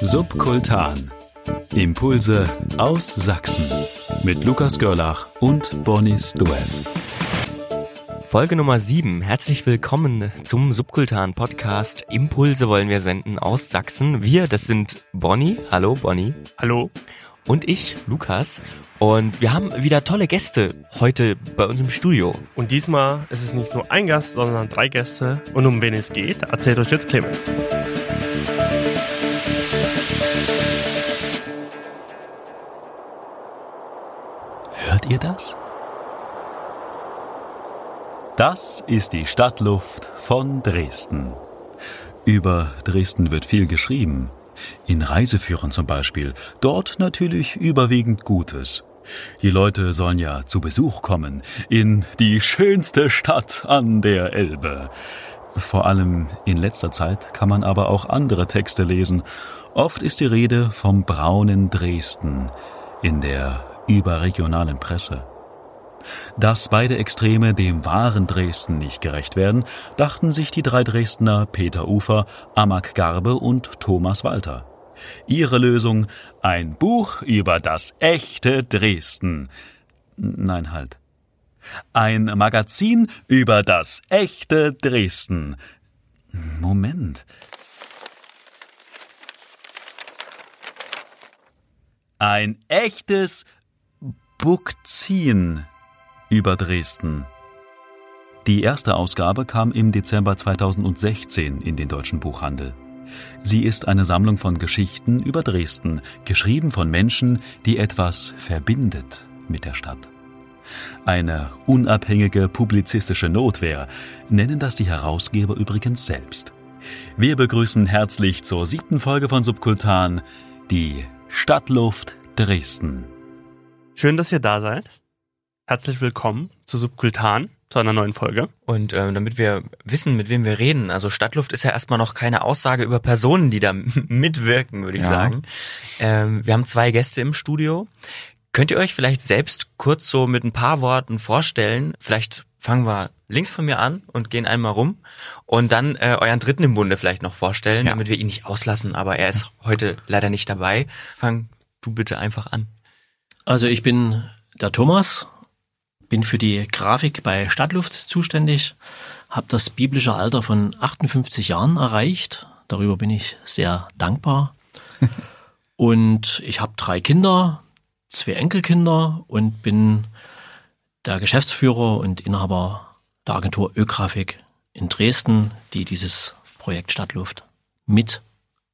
Subkultan. Impulse aus Sachsen. Mit Lukas Görlach und Bonis Duell. Folge Nummer 7. Herzlich willkommen zum Subkultan Podcast. Impulse wollen wir senden aus Sachsen. Wir, das sind Bonnie. Hallo Bonnie. Hallo. Und ich, Lukas. Und wir haben wieder tolle Gäste heute bei uns im Studio. Und diesmal ist es nicht nur ein Gast, sondern drei Gäste. Und um wen es geht, erzählt euch jetzt Clemens. Hört ihr das? Das ist die Stadtluft von Dresden. Über Dresden wird viel geschrieben. In Reiseführern zum Beispiel. Dort natürlich überwiegend Gutes. Die Leute sollen ja zu Besuch kommen in die schönste Stadt an der Elbe. Vor allem in letzter Zeit kann man aber auch andere Texte lesen. Oft ist die Rede vom braunen Dresden in der überregionalen Presse. Dass beide Extreme dem wahren Dresden nicht gerecht werden, dachten sich die drei Dresdner Peter Ufer, Amak Garbe und Thomas Walter. Ihre Lösung ein Buch über das echte Dresden. Nein, halt. Ein Magazin über das echte Dresden. Moment. Ein echtes Bukzin über Dresden. Die erste Ausgabe kam im Dezember 2016 in den deutschen Buchhandel. Sie ist eine Sammlung von Geschichten über Dresden, geschrieben von Menschen, die etwas verbindet mit der Stadt. Eine unabhängige publizistische Notwehr nennen das die Herausgeber übrigens selbst. Wir begrüßen herzlich zur siebten Folge von Subkultan die Stadtluft Dresden. Schön, dass ihr da seid. Herzlich willkommen zu Subkultan, zu einer neuen Folge. Und äh, damit wir wissen, mit wem wir reden, also Stadtluft ist ja erstmal noch keine Aussage über Personen, die da mitwirken, würde ich Ja. sagen. Ähm, wir haben zwei Gäste im Studio. Könnt ihr euch vielleicht selbst kurz so mit ein paar Worten vorstellen? Vielleicht fangen wir links von mir an und gehen einmal rum und dann äh, euren dritten im Bunde vielleicht noch vorstellen, Ja. damit wir ihn nicht auslassen, aber er ist heute leider nicht dabei. Fang du bitte einfach an. Also ich bin der Thomas, bin für die Grafik bei Stadtluft zuständig, habe das biblische Alter von 58 Jahren erreicht. Darüber bin ich sehr dankbar. Und ich habe drei Kinder, zwei Enkelkinder und bin der Geschäftsführer und Inhaber der Agentur Ögrafik in Dresden, die dieses Projekt Stadtluft mit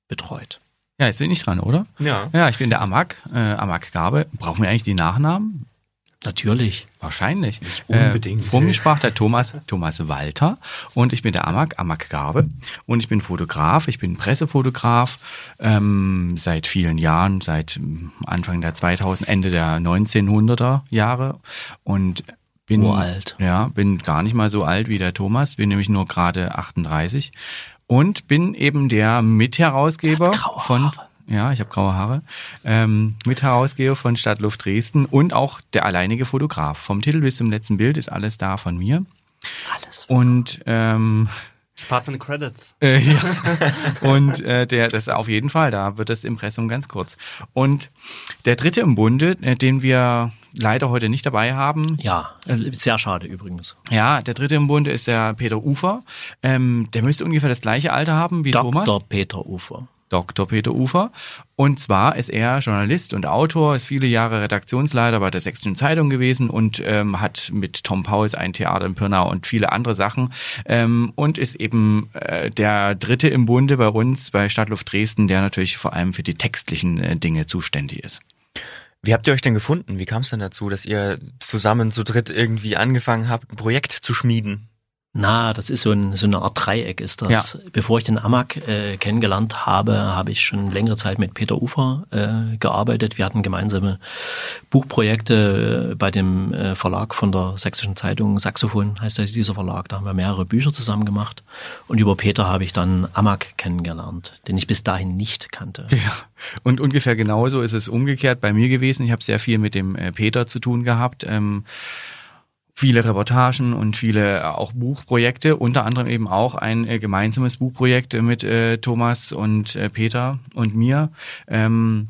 betreut. Ja, jetzt bin ich dran, oder? Ja. Ja, ich bin der Amak, äh, Amak Gabe. Brauchen wir eigentlich die Nachnamen? Natürlich. Wahrscheinlich. unbedingt. Äh, vor mir sprach der Thomas, Thomas Walter und ich bin der Amak, Amak Gabe und ich bin Fotograf, ich bin Pressefotograf ähm, seit vielen Jahren, seit ähm, Anfang der 2000, Ende der 1900er Jahre und bin Uralt. Ja, bin gar nicht mal so alt wie der Thomas, bin nämlich nur gerade 38 und bin eben der Mitherausgeber von ja, ich habe graue Haare. Ähm, Mitherausgeber von Stadtluft Dresden und auch der alleinige Fotograf. Vom Titel bis zum letzten Bild ist alles da von mir. Alles. Und ähm, Spart man Credits. äh, ja. und äh, der, das auf jeden Fall, da wird das Impressum ganz kurz. Und der dritte im Bunde, äh, den wir leider heute nicht dabei haben, Ja, äh, sehr schade übrigens. ja, der dritte im Bunde ist der Peter Ufer. Ähm, der müsste ungefähr das gleiche Alter haben wie Thomas. Dr. Peter Ufer. Dr. Peter Ufer. Und zwar ist er Journalist und Autor, ist viele Jahre Redaktionsleiter bei der Sächsischen Zeitung gewesen und ähm, hat mit Tom Pauls ein Theater in Pirnau und viele andere Sachen ähm, und ist eben äh, der Dritte im Bunde bei uns bei Stadtluft Dresden, der natürlich vor allem für die textlichen äh, Dinge zuständig ist. Wie habt ihr euch denn gefunden? Wie kam es denn dazu, dass ihr zusammen zu dritt irgendwie angefangen habt, ein Projekt zu schmieden? Na, das ist so, ein, so eine Art Dreieck ist das. Bevor ich den Amag äh, kennengelernt habe, habe ich schon längere Zeit mit Peter Ufer äh, gearbeitet. Wir hatten gemeinsame Buchprojekte äh, bei dem äh, Verlag von der Sächsischen Zeitung. Saxophon heißt das, dieser Verlag. Da haben wir mehrere Bücher zusammen gemacht. Und über Peter habe ich dann Amag kennengelernt, den ich bis dahin nicht kannte. Ja, und ungefähr genauso ist es umgekehrt bei mir gewesen. Ich habe sehr viel mit dem äh, Peter zu tun gehabt. Ähm, viele Reportagen und viele auch Buchprojekte, unter anderem eben auch ein äh, gemeinsames Buchprojekt mit äh, Thomas und äh, Peter und mir. Ähm,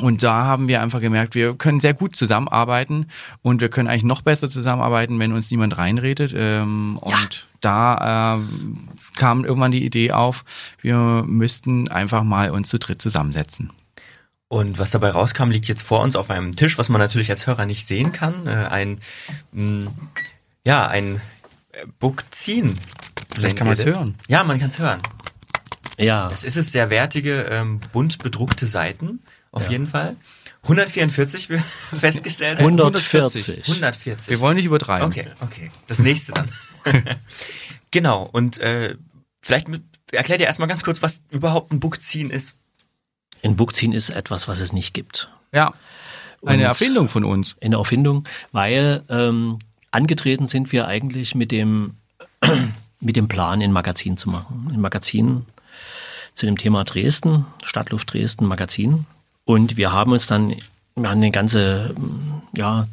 und da haben wir einfach gemerkt, wir können sehr gut zusammenarbeiten und wir können eigentlich noch besser zusammenarbeiten, wenn uns niemand reinredet. Ähm, ja. Und da äh, kam irgendwann die Idee auf, wir müssten einfach mal uns zu dritt zusammensetzen. Und was dabei rauskam, liegt jetzt vor uns auf einem Tisch, was man natürlich als Hörer nicht sehen kann. Äh, ein, mh, ja, ein äh, Bookzin. Vielleicht kann man es hören. Ja, man kann es hören. Ja. Das ist es, sehr wertige, ähm, bunt bedruckte Seiten, auf ja. jeden Fall. 144 wir festgestellt. 140. 140. Wir wollen nicht übertreiben. Okay, okay. Das nächste dann. genau. Und äh, vielleicht mit, erklär dir erstmal ganz kurz, was überhaupt ein Bookzin ist. Ein Bookziehen ist etwas, was es nicht gibt. Ja. Eine Und Erfindung von uns. Eine Erfindung, weil ähm, angetreten sind wir eigentlich mit dem, mit dem Plan, ein Magazin zu machen. Ein Magazin zu dem Thema Dresden, Stadtluft Dresden Magazin. Und wir haben uns dann, wir haben eine ganze, ja,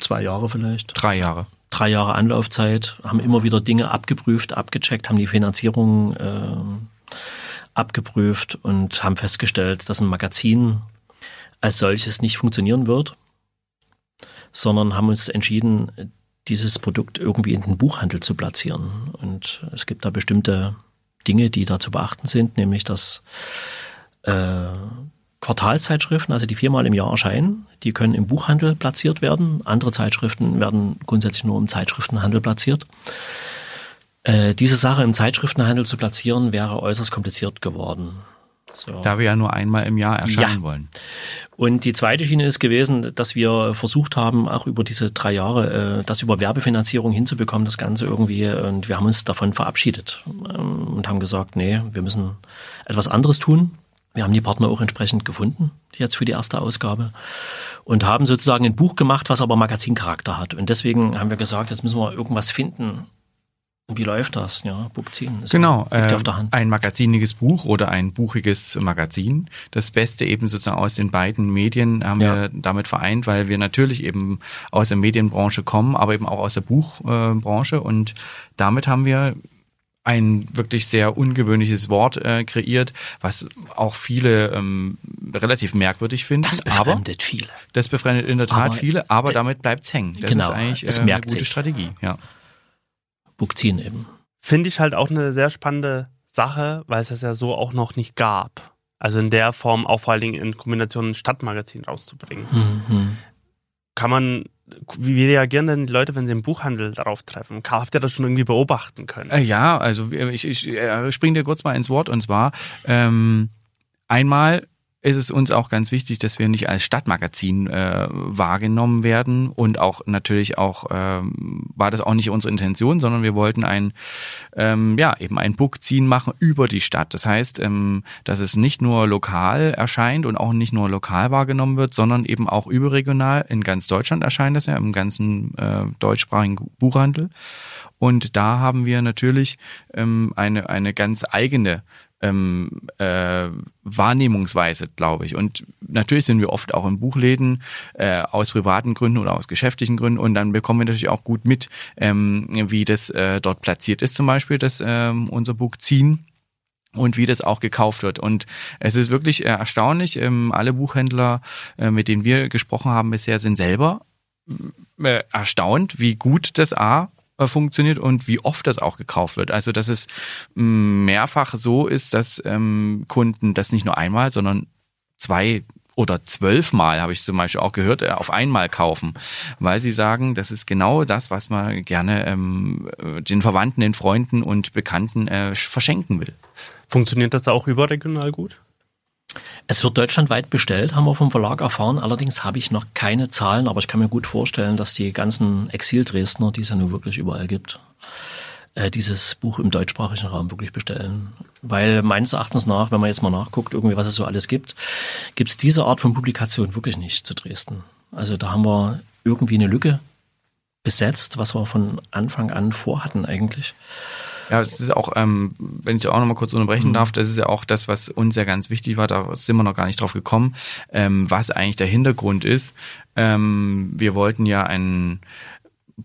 zwei Jahre vielleicht. Drei Jahre. Drei Jahre Anlaufzeit, haben immer wieder Dinge abgeprüft, abgecheckt, haben die Finanzierung äh, abgeprüft und haben festgestellt, dass ein Magazin als solches nicht funktionieren wird, sondern haben uns entschieden, dieses Produkt irgendwie in den Buchhandel zu platzieren. Und es gibt da bestimmte Dinge, die da zu beachten sind, nämlich dass äh, Quartalszeitschriften, also die viermal im Jahr erscheinen, die können im Buchhandel platziert werden. Andere Zeitschriften werden grundsätzlich nur im Zeitschriftenhandel platziert. Äh, diese Sache im Zeitschriftenhandel zu platzieren, wäre äußerst kompliziert geworden. So. Da wir ja nur einmal im Jahr erscheinen ja. wollen. Und die zweite Schiene ist gewesen, dass wir versucht haben, auch über diese drei Jahre, äh, das über Werbefinanzierung hinzubekommen, das Ganze irgendwie. Und wir haben uns davon verabschiedet ähm, und haben gesagt, nee, wir müssen etwas anderes tun. Wir haben die Partner auch entsprechend gefunden, jetzt für die erste Ausgabe. Und haben sozusagen ein Buch gemacht, was aber Magazincharakter hat. Und deswegen haben wir gesagt, jetzt müssen wir irgendwas finden, wie läuft das? Ja, Buchziehen. Genau, äh, ein magaziniges Buch oder ein buchiges Magazin. Das Beste eben sozusagen aus den beiden Medien haben ja. wir damit vereint, weil wir natürlich eben aus der Medienbranche kommen, aber eben auch aus der Buchbranche. und damit haben wir ein wirklich sehr ungewöhnliches Wort äh, kreiert, was auch viele ähm, relativ merkwürdig finden. Das befremdet aber, viele. Das befremdet in der Tat aber, viele, aber äh, damit bleibt's hängen. Das genau, ist eigentlich äh, eine gute sich. Strategie. Ja. Bukzin eben. Finde ich halt auch eine sehr spannende Sache, weil es das ja so auch noch nicht gab. Also in der Form auch vor allen Dingen in Kombination ein Stadtmagazin rauszubringen. Mhm. Kann man, wie reagieren denn die Leute, wenn sie im Buchhandel darauf treffen? Habt ihr das schon irgendwie beobachten können? Äh, ja, also ich, ich äh, springe dir kurz mal ins Wort und zwar ähm, einmal ist es uns auch ganz wichtig, dass wir nicht als Stadtmagazin äh, wahrgenommen werden und auch natürlich auch ähm, war das auch nicht unsere Intention, sondern wir wollten ein ähm, ja eben ein Bookziehen machen über die Stadt. Das heißt, ähm, dass es nicht nur lokal erscheint und auch nicht nur lokal wahrgenommen wird, sondern eben auch überregional in ganz Deutschland erscheint das ja im ganzen äh, deutschsprachigen Buchhandel. Und da haben wir natürlich ähm, eine, eine ganz eigene ähm, äh, Wahrnehmungsweise, glaube ich. Und natürlich sind wir oft auch in Buchläden äh, aus privaten Gründen oder aus geschäftlichen Gründen und dann bekommen wir natürlich auch gut mit, ähm, wie das äh, dort platziert ist, zum Beispiel, das ähm, unser Buch ziehen und wie das auch gekauft wird. Und es ist wirklich äh, erstaunlich, ähm, alle Buchhändler, äh, mit denen wir gesprochen haben bisher, sind selber äh, erstaunt, wie gut das A funktioniert und wie oft das auch gekauft wird. Also dass es mm, mehrfach so ist, dass ähm, Kunden das nicht nur einmal, sondern zwei oder zwölfmal habe ich zum Beispiel auch gehört, äh, auf einmal kaufen, weil sie sagen, das ist genau das, was man gerne ähm, den Verwandten, den Freunden und Bekannten äh, verschenken will. Funktioniert das auch überregional gut? Es wird deutschlandweit bestellt, haben wir vom Verlag erfahren. Allerdings habe ich noch keine Zahlen, aber ich kann mir gut vorstellen, dass die ganzen Exil-Dresdner, die es ja nun wirklich überall gibt, äh, dieses Buch im deutschsprachigen Raum wirklich bestellen. Weil meines Erachtens nach, wenn man jetzt mal nachguckt, irgendwie was es so alles gibt, gibt es diese Art von Publikation wirklich nicht zu Dresden. Also da haben wir irgendwie eine Lücke besetzt, was wir von Anfang an vorhatten eigentlich. Ja, es ist auch, ähm, wenn ich auch noch mal kurz unterbrechen mhm. darf, das ist ja auch das, was uns ja ganz wichtig war, da sind wir noch gar nicht drauf gekommen, ähm, was eigentlich der Hintergrund ist. Ähm, wir wollten ja ein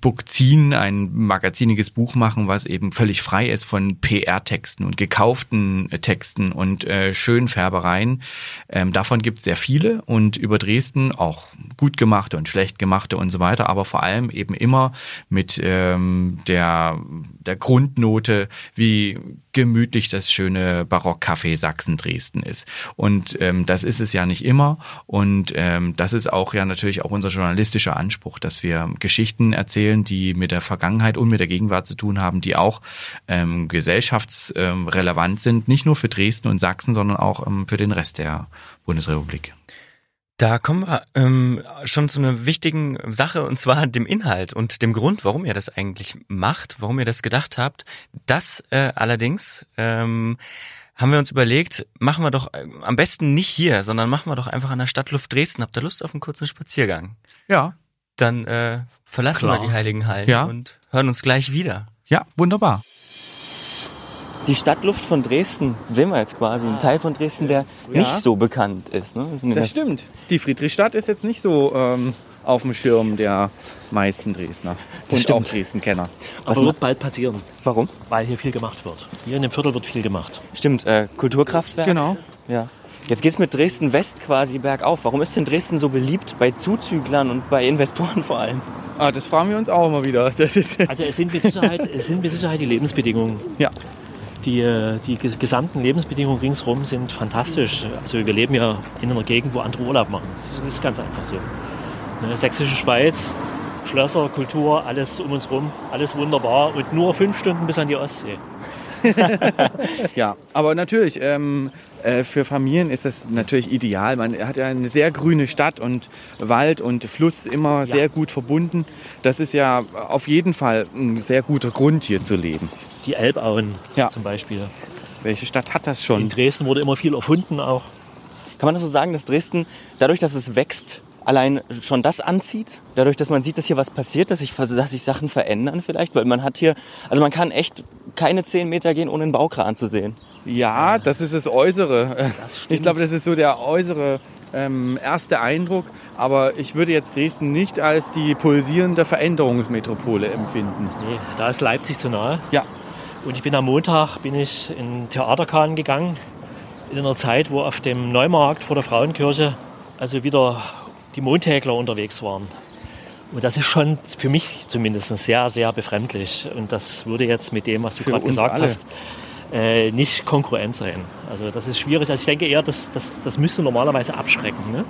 Bookzin, ein magaziniges Buch machen, was eben völlig frei ist von PR-Texten und gekauften äh, Texten und äh, Schönfärbereien. Ähm, davon gibt es sehr viele und über Dresden auch gut gemachte und schlecht gemachte und so weiter, aber vor allem eben immer mit ähm, der, der Grundnote, wie gemütlich das schöne Barockcafé Sachsen-Dresden ist. Und ähm, das ist es ja nicht immer. Und ähm, das ist auch ja natürlich auch unser journalistischer Anspruch, dass wir Geschichten erzählen, die mit der Vergangenheit und mit der Gegenwart zu tun haben, die auch ähm, gesellschaftsrelevant sind, nicht nur für Dresden und Sachsen, sondern auch ähm, für den Rest der Bundesrepublik. Da kommen wir ähm, schon zu einer wichtigen Sache und zwar dem Inhalt und dem Grund, warum ihr das eigentlich macht, warum ihr das gedacht habt. Das äh, allerdings ähm, haben wir uns überlegt, machen wir doch äh, am besten nicht hier, sondern machen wir doch einfach an der Stadtluft Dresden. Habt ihr Lust auf einen kurzen Spaziergang? Ja. Dann äh, verlassen Klar. wir die Heiligen Hallen Ja. und hören uns gleich wieder. Ja, wunderbar. Die Stadtluft von Dresden sehen wir jetzt quasi, ein Teil von Dresden, der Ja. nicht so bekannt ist. Ne? Der- Das stimmt. Die Friedrichstadt ist jetzt nicht so ähm, auf dem Schirm der meisten Dresdner und stimmt. auch Dresden-Kenner. Aber wird bald passieren, Warum? weil hier viel gemacht wird. Hier in dem Viertel wird viel gemacht. Stimmt, äh, Kulturkraftwerk. Genau. Ja. Jetzt geht's mit Dresden West quasi bergauf. Warum ist denn Dresden so beliebt bei Zuzüglern und bei Investoren vor allem? Ah, das fragen wir uns auch immer wieder. Das ist, Also es sind mit Sicherheit, es sind mit Sicherheit die Lebensbedingungen. ja. Die, äh, die ges- gesamten Lebensbedingungen ringsherum sind fantastisch. Also wir leben ja in einer Gegend, wo andere Urlaub machen. Das ist ganz einfach so. Ne, Sächsische Schweiz, Schlösser, Kultur, alles um uns rum, alles wunderbar und nur fünf Stunden bis an die Ostsee. Ja, aber natürlich, ähm, äh, für Familien ist das natürlich ideal. Man hat ja eine sehr grüne Stadt und Wald und Fluss immer sehr gut verbunden. Das ist ja auf jeden Fall ein sehr guter Grund, hier zu leben. Die Elbauen Ja. zum Beispiel. Welche Stadt hat das In schon? Dresden wurde immer viel erfunden auch. Kann man das so sagen, dass Dresden, dadurch, dass es wächst, allein schon das anzieht? Dadurch, dass man sieht, dass hier was passiert, dass sich, dass sich Sachen verändern vielleicht? Weil man hat hier, also man kann echt keine zehn Meter gehen, ohne einen Baukran zu sehen. Ja, das ist das Äußere. Das. Ich glaube, das ist so der äußere ähm, erste Eindruck. Aber ich würde jetzt Dresden nicht als die pulsierende Veränderungsmetropole empfinden. Nee, da ist Leipzig zu nahe. Ja, Und ich bin am Montag bin ich in Theaterkahn gegangen, in einer Zeit, wo auf dem Neumarkt vor der Frauenkirche also wieder die Montägler unterwegs waren. Und das ist schon für mich zumindest sehr, sehr befremdlich. Und das würde jetzt mit dem, was du gerade gesagt alle. hast, äh, nicht konkurrent sein. Also das ist schwierig. Also ich denke eher, das, das, das müsste normalerweise abschrecken. Ne?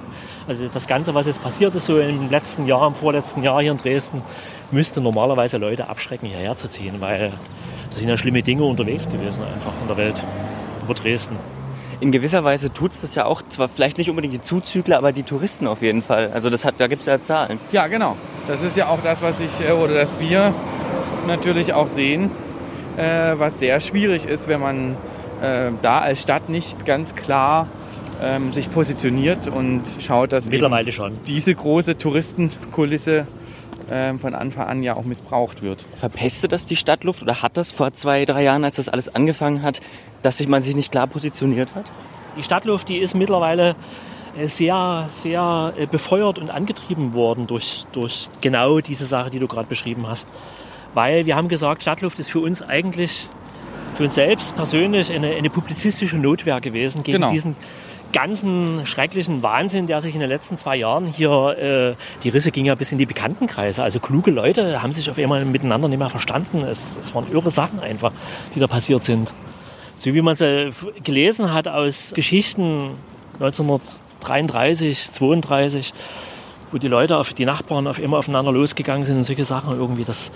Also das Ganze, was jetzt passiert ist, so im letzten Jahr, im vorletzten Jahr hier in Dresden, müsste normalerweise Leute abschrecken, hierher zu ziehen, weil da sind ja schlimme Dinge unterwegs gewesen einfach in der Welt über Dresden. In gewisser Weise tut's das ja auch, zwar vielleicht nicht unbedingt die Zuzügler, aber die Touristen auf jeden Fall. Also das hat, da gibt's ja Zahlen. ja, genau. Das ist ja auch das, was ich äh, oder das wir natürlich auch sehen, äh, was sehr schwierig ist, wenn man äh, da als Stadt nicht ganz klar ähm, sich positioniert und schaut, dass eben Mittlerweile schon. diese große Touristenkulisse ähm, von Anfang an ja auch missbraucht wird. Verpestet das die Stadtluft oder hat das vor zwei, drei Jahren, als das alles angefangen hat, dass sich man sich nicht klar positioniert hat? Die Stadtluft, die ist mittlerweile äh, sehr, sehr äh, befeuert und angetrieben worden durch, durch genau diese Sache, die du gerade beschrieben hast. Weil wir haben gesagt, Stadtluft ist für uns eigentlich, für uns selbst persönlich eine, eine publizistische Notwehr gewesen gegen Genau. diesen ganzen schrecklichen Wahnsinn, der sich in den letzten zwei Jahren hier, äh, die Risse ging ja bis in die Bekanntenkreise. Also kluge Leute haben sich auf einmal miteinander nicht mehr verstanden. Es, es waren irre Sachen einfach, die da passiert sind. So wie man es äh, gelesen hat aus Geschichten 1933, 32, wo die Leute, auf die Nachbarn auf immer aufeinander losgegangen sind und solche Sachen irgendwie, das,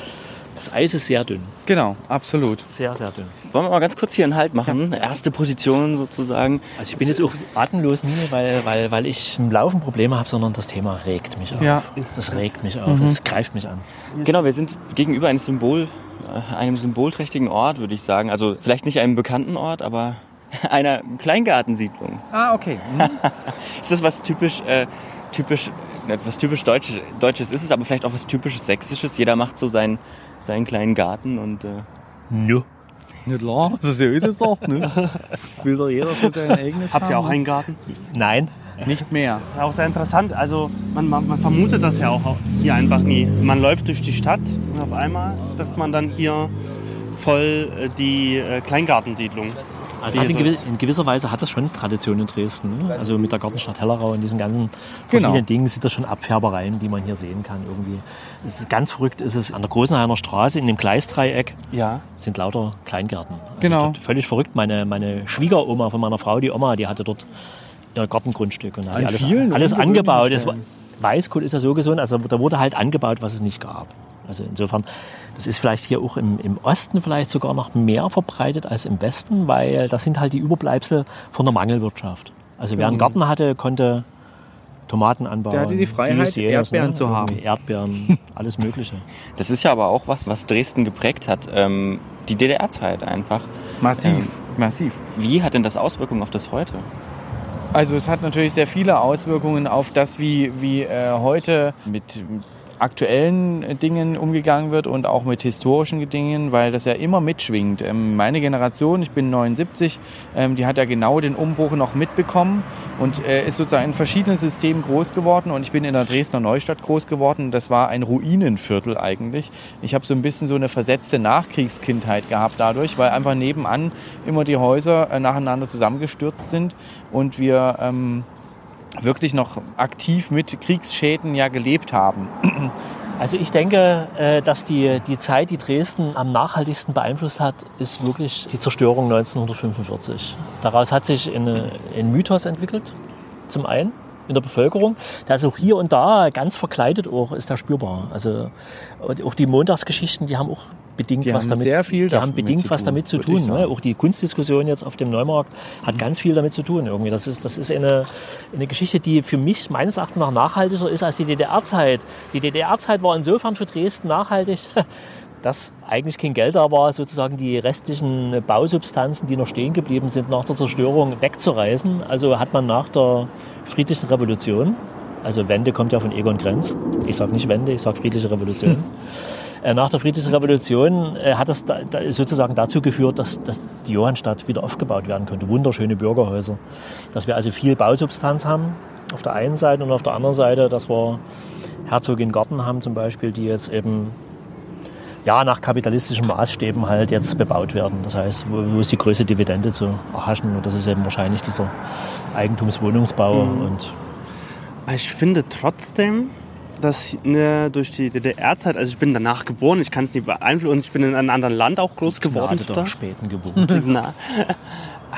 das Eis ist sehr dünn. Genau, absolut. Sehr, sehr dünn. Wollen wir mal ganz kurz hier einen Halt machen? Erste Position sozusagen. Also ich bin jetzt auch atemlos nie, weil, weil, weil ich im Laufen Probleme habe, sondern das Thema regt mich auf. Ja. Das regt mich auf, es greift mich an. Genau, wir sind gegenüber einem Symbol, äh, einem symbolträchtigen Ort, würde ich sagen. Also vielleicht nicht einem bekannten Ort, aber einer Kleingartensiedlung. Ah, okay. Ist das was typisch, äh, typisch, etwas typisch Deutsches, Deutsches ist es, aber vielleicht auch was typisches Sächsisches. Jeder macht so seinen, seinen kleinen Garten und äh, Nö. Nicht klar, also so ist es doch. Ne? Will doch jeder so sein eigenes Habt ihr auch einen Garten? Nein, nicht mehr. Ja, auch sehr interessant. Also man, man, man, vermutet das ja auch hier einfach nie. Man läuft durch die Stadt und auf einmal trifft man dann hier voll äh, die äh, Kleingartensiedlung. Also in, gewiss, in, gewisser Weise hat das schon Tradition in Dresden. Ne? Also mit der Gartenstadt Hellerau und diesen ganzen verschiedenen genau. Dingen sind das schon Abfärbereien, die man hier sehen kann irgendwie. Es ist ganz verrückt ist es an der Großenhainer Straße in dem Gleisdreieck ja. sind lauter Kleingärten. Also genau. Völlig verrückt. Meine, meine Schwiegeroma von meiner Frau, die Oma, die hatte dort ihr Gartengrundstück und hat alles, alles angebaut. Weißkohl ist ja so gesund, also da wurde halt angebaut, was es nicht gab. Also insofern, das ist vielleicht hier auch im, im Osten vielleicht sogar noch mehr verbreitet als im Westen, weil das sind halt die Überbleibsel von der Mangelwirtschaft. Also wer einen mhm. Garten hatte, konnte Tomaten anbauen. Der hatte die Freiheit, jedes, Erdbeeren ne? zu haben. Erdbeeren, alles Mögliche. Das ist ja aber auch was, was Dresden geprägt hat. Ähm, die DDR-Zeit einfach. Massiv, ähm, massiv. Wie hat denn das Auswirkungen auf das heute? Also es hat natürlich sehr viele Auswirkungen auf das, wie, wie äh, heute mit aktuellen Dingen umgegangen wird und auch mit historischen Dingen, weil das ja immer mitschwingt. Ähm, meine Generation, ich bin 79, ähm, die hat ja genau den Umbruch noch mitbekommen und äh, ist sozusagen in verschiedenen Systemen groß geworden und ich bin in der Dresdner Neustadt groß geworden. Das war ein Ruinenviertel eigentlich. Ich habe so ein bisschen so eine versetzte Nachkriegskindheit gehabt dadurch, weil einfach nebenan immer die Häuser äh, nacheinander zusammengestürzt sind und wir ähm, wirklich noch aktiv mit Kriegsschäden ja gelebt haben. Also ich denke, äh, dass die, die Zeit, die Dresden am nachhaltigsten beeinflusst hat, ist wirklich die Zerstörung 1945. Daraus hat sich ein, ein Mythos entwickelt, zum einen in der Bevölkerung. Da ist auch hier und da ganz verkleidet auch, ist da spürbar. Also auch die Montagsgeschichten, die haben auch bedingt die was damit, sehr viel die haben bedingt was damit zu tun. Ne? Auch die Kunstdiskussion jetzt auf dem Neumarkt hat ganz viel damit zu tun. Irgendwie. Das ist, das ist eine, eine Geschichte, die für mich meines Erachtens nach nachhaltiger ist als die DDR-Zeit. Die DDR-Zeit war insofern für Dresden nachhaltig, dass eigentlich kein Geld da war, sozusagen die restlichen Bausubstanzen, die noch stehen geblieben sind, nach der Zerstörung wegzureißen. Also hat man nach der friedlichen Revolution, also Wende kommt ja von Egon Krenz, ich sage nicht Wende, ich sage friedliche Revolution. Hm. Nach der friedlichen Revolution äh, hat das sozusagen dazu geführt, dass, dass die Johannstadt wieder aufgebaut werden konnte. Wunderschöne Bürgerhäuser. Dass wir also viel Bausubstanz haben auf der einen Seite und auf der anderen Seite, dass wir Herzogin Garten haben zum Beispiel, die jetzt eben ja, nach kapitalistischen Maßstäben halt jetzt bebaut werden. Das heißt, wo, wo ist die größte Dividende zu erhaschen? Und das ist eben wahrscheinlich dieser Eigentumswohnungsbau. Mhm. Und ich finde trotzdem, dass ne, durch die DDR-Zeit, also ich bin danach geboren, ich kann es nicht beeinflussen und ich bin in einem anderen Land auch groß geworden. Der späten Geburt.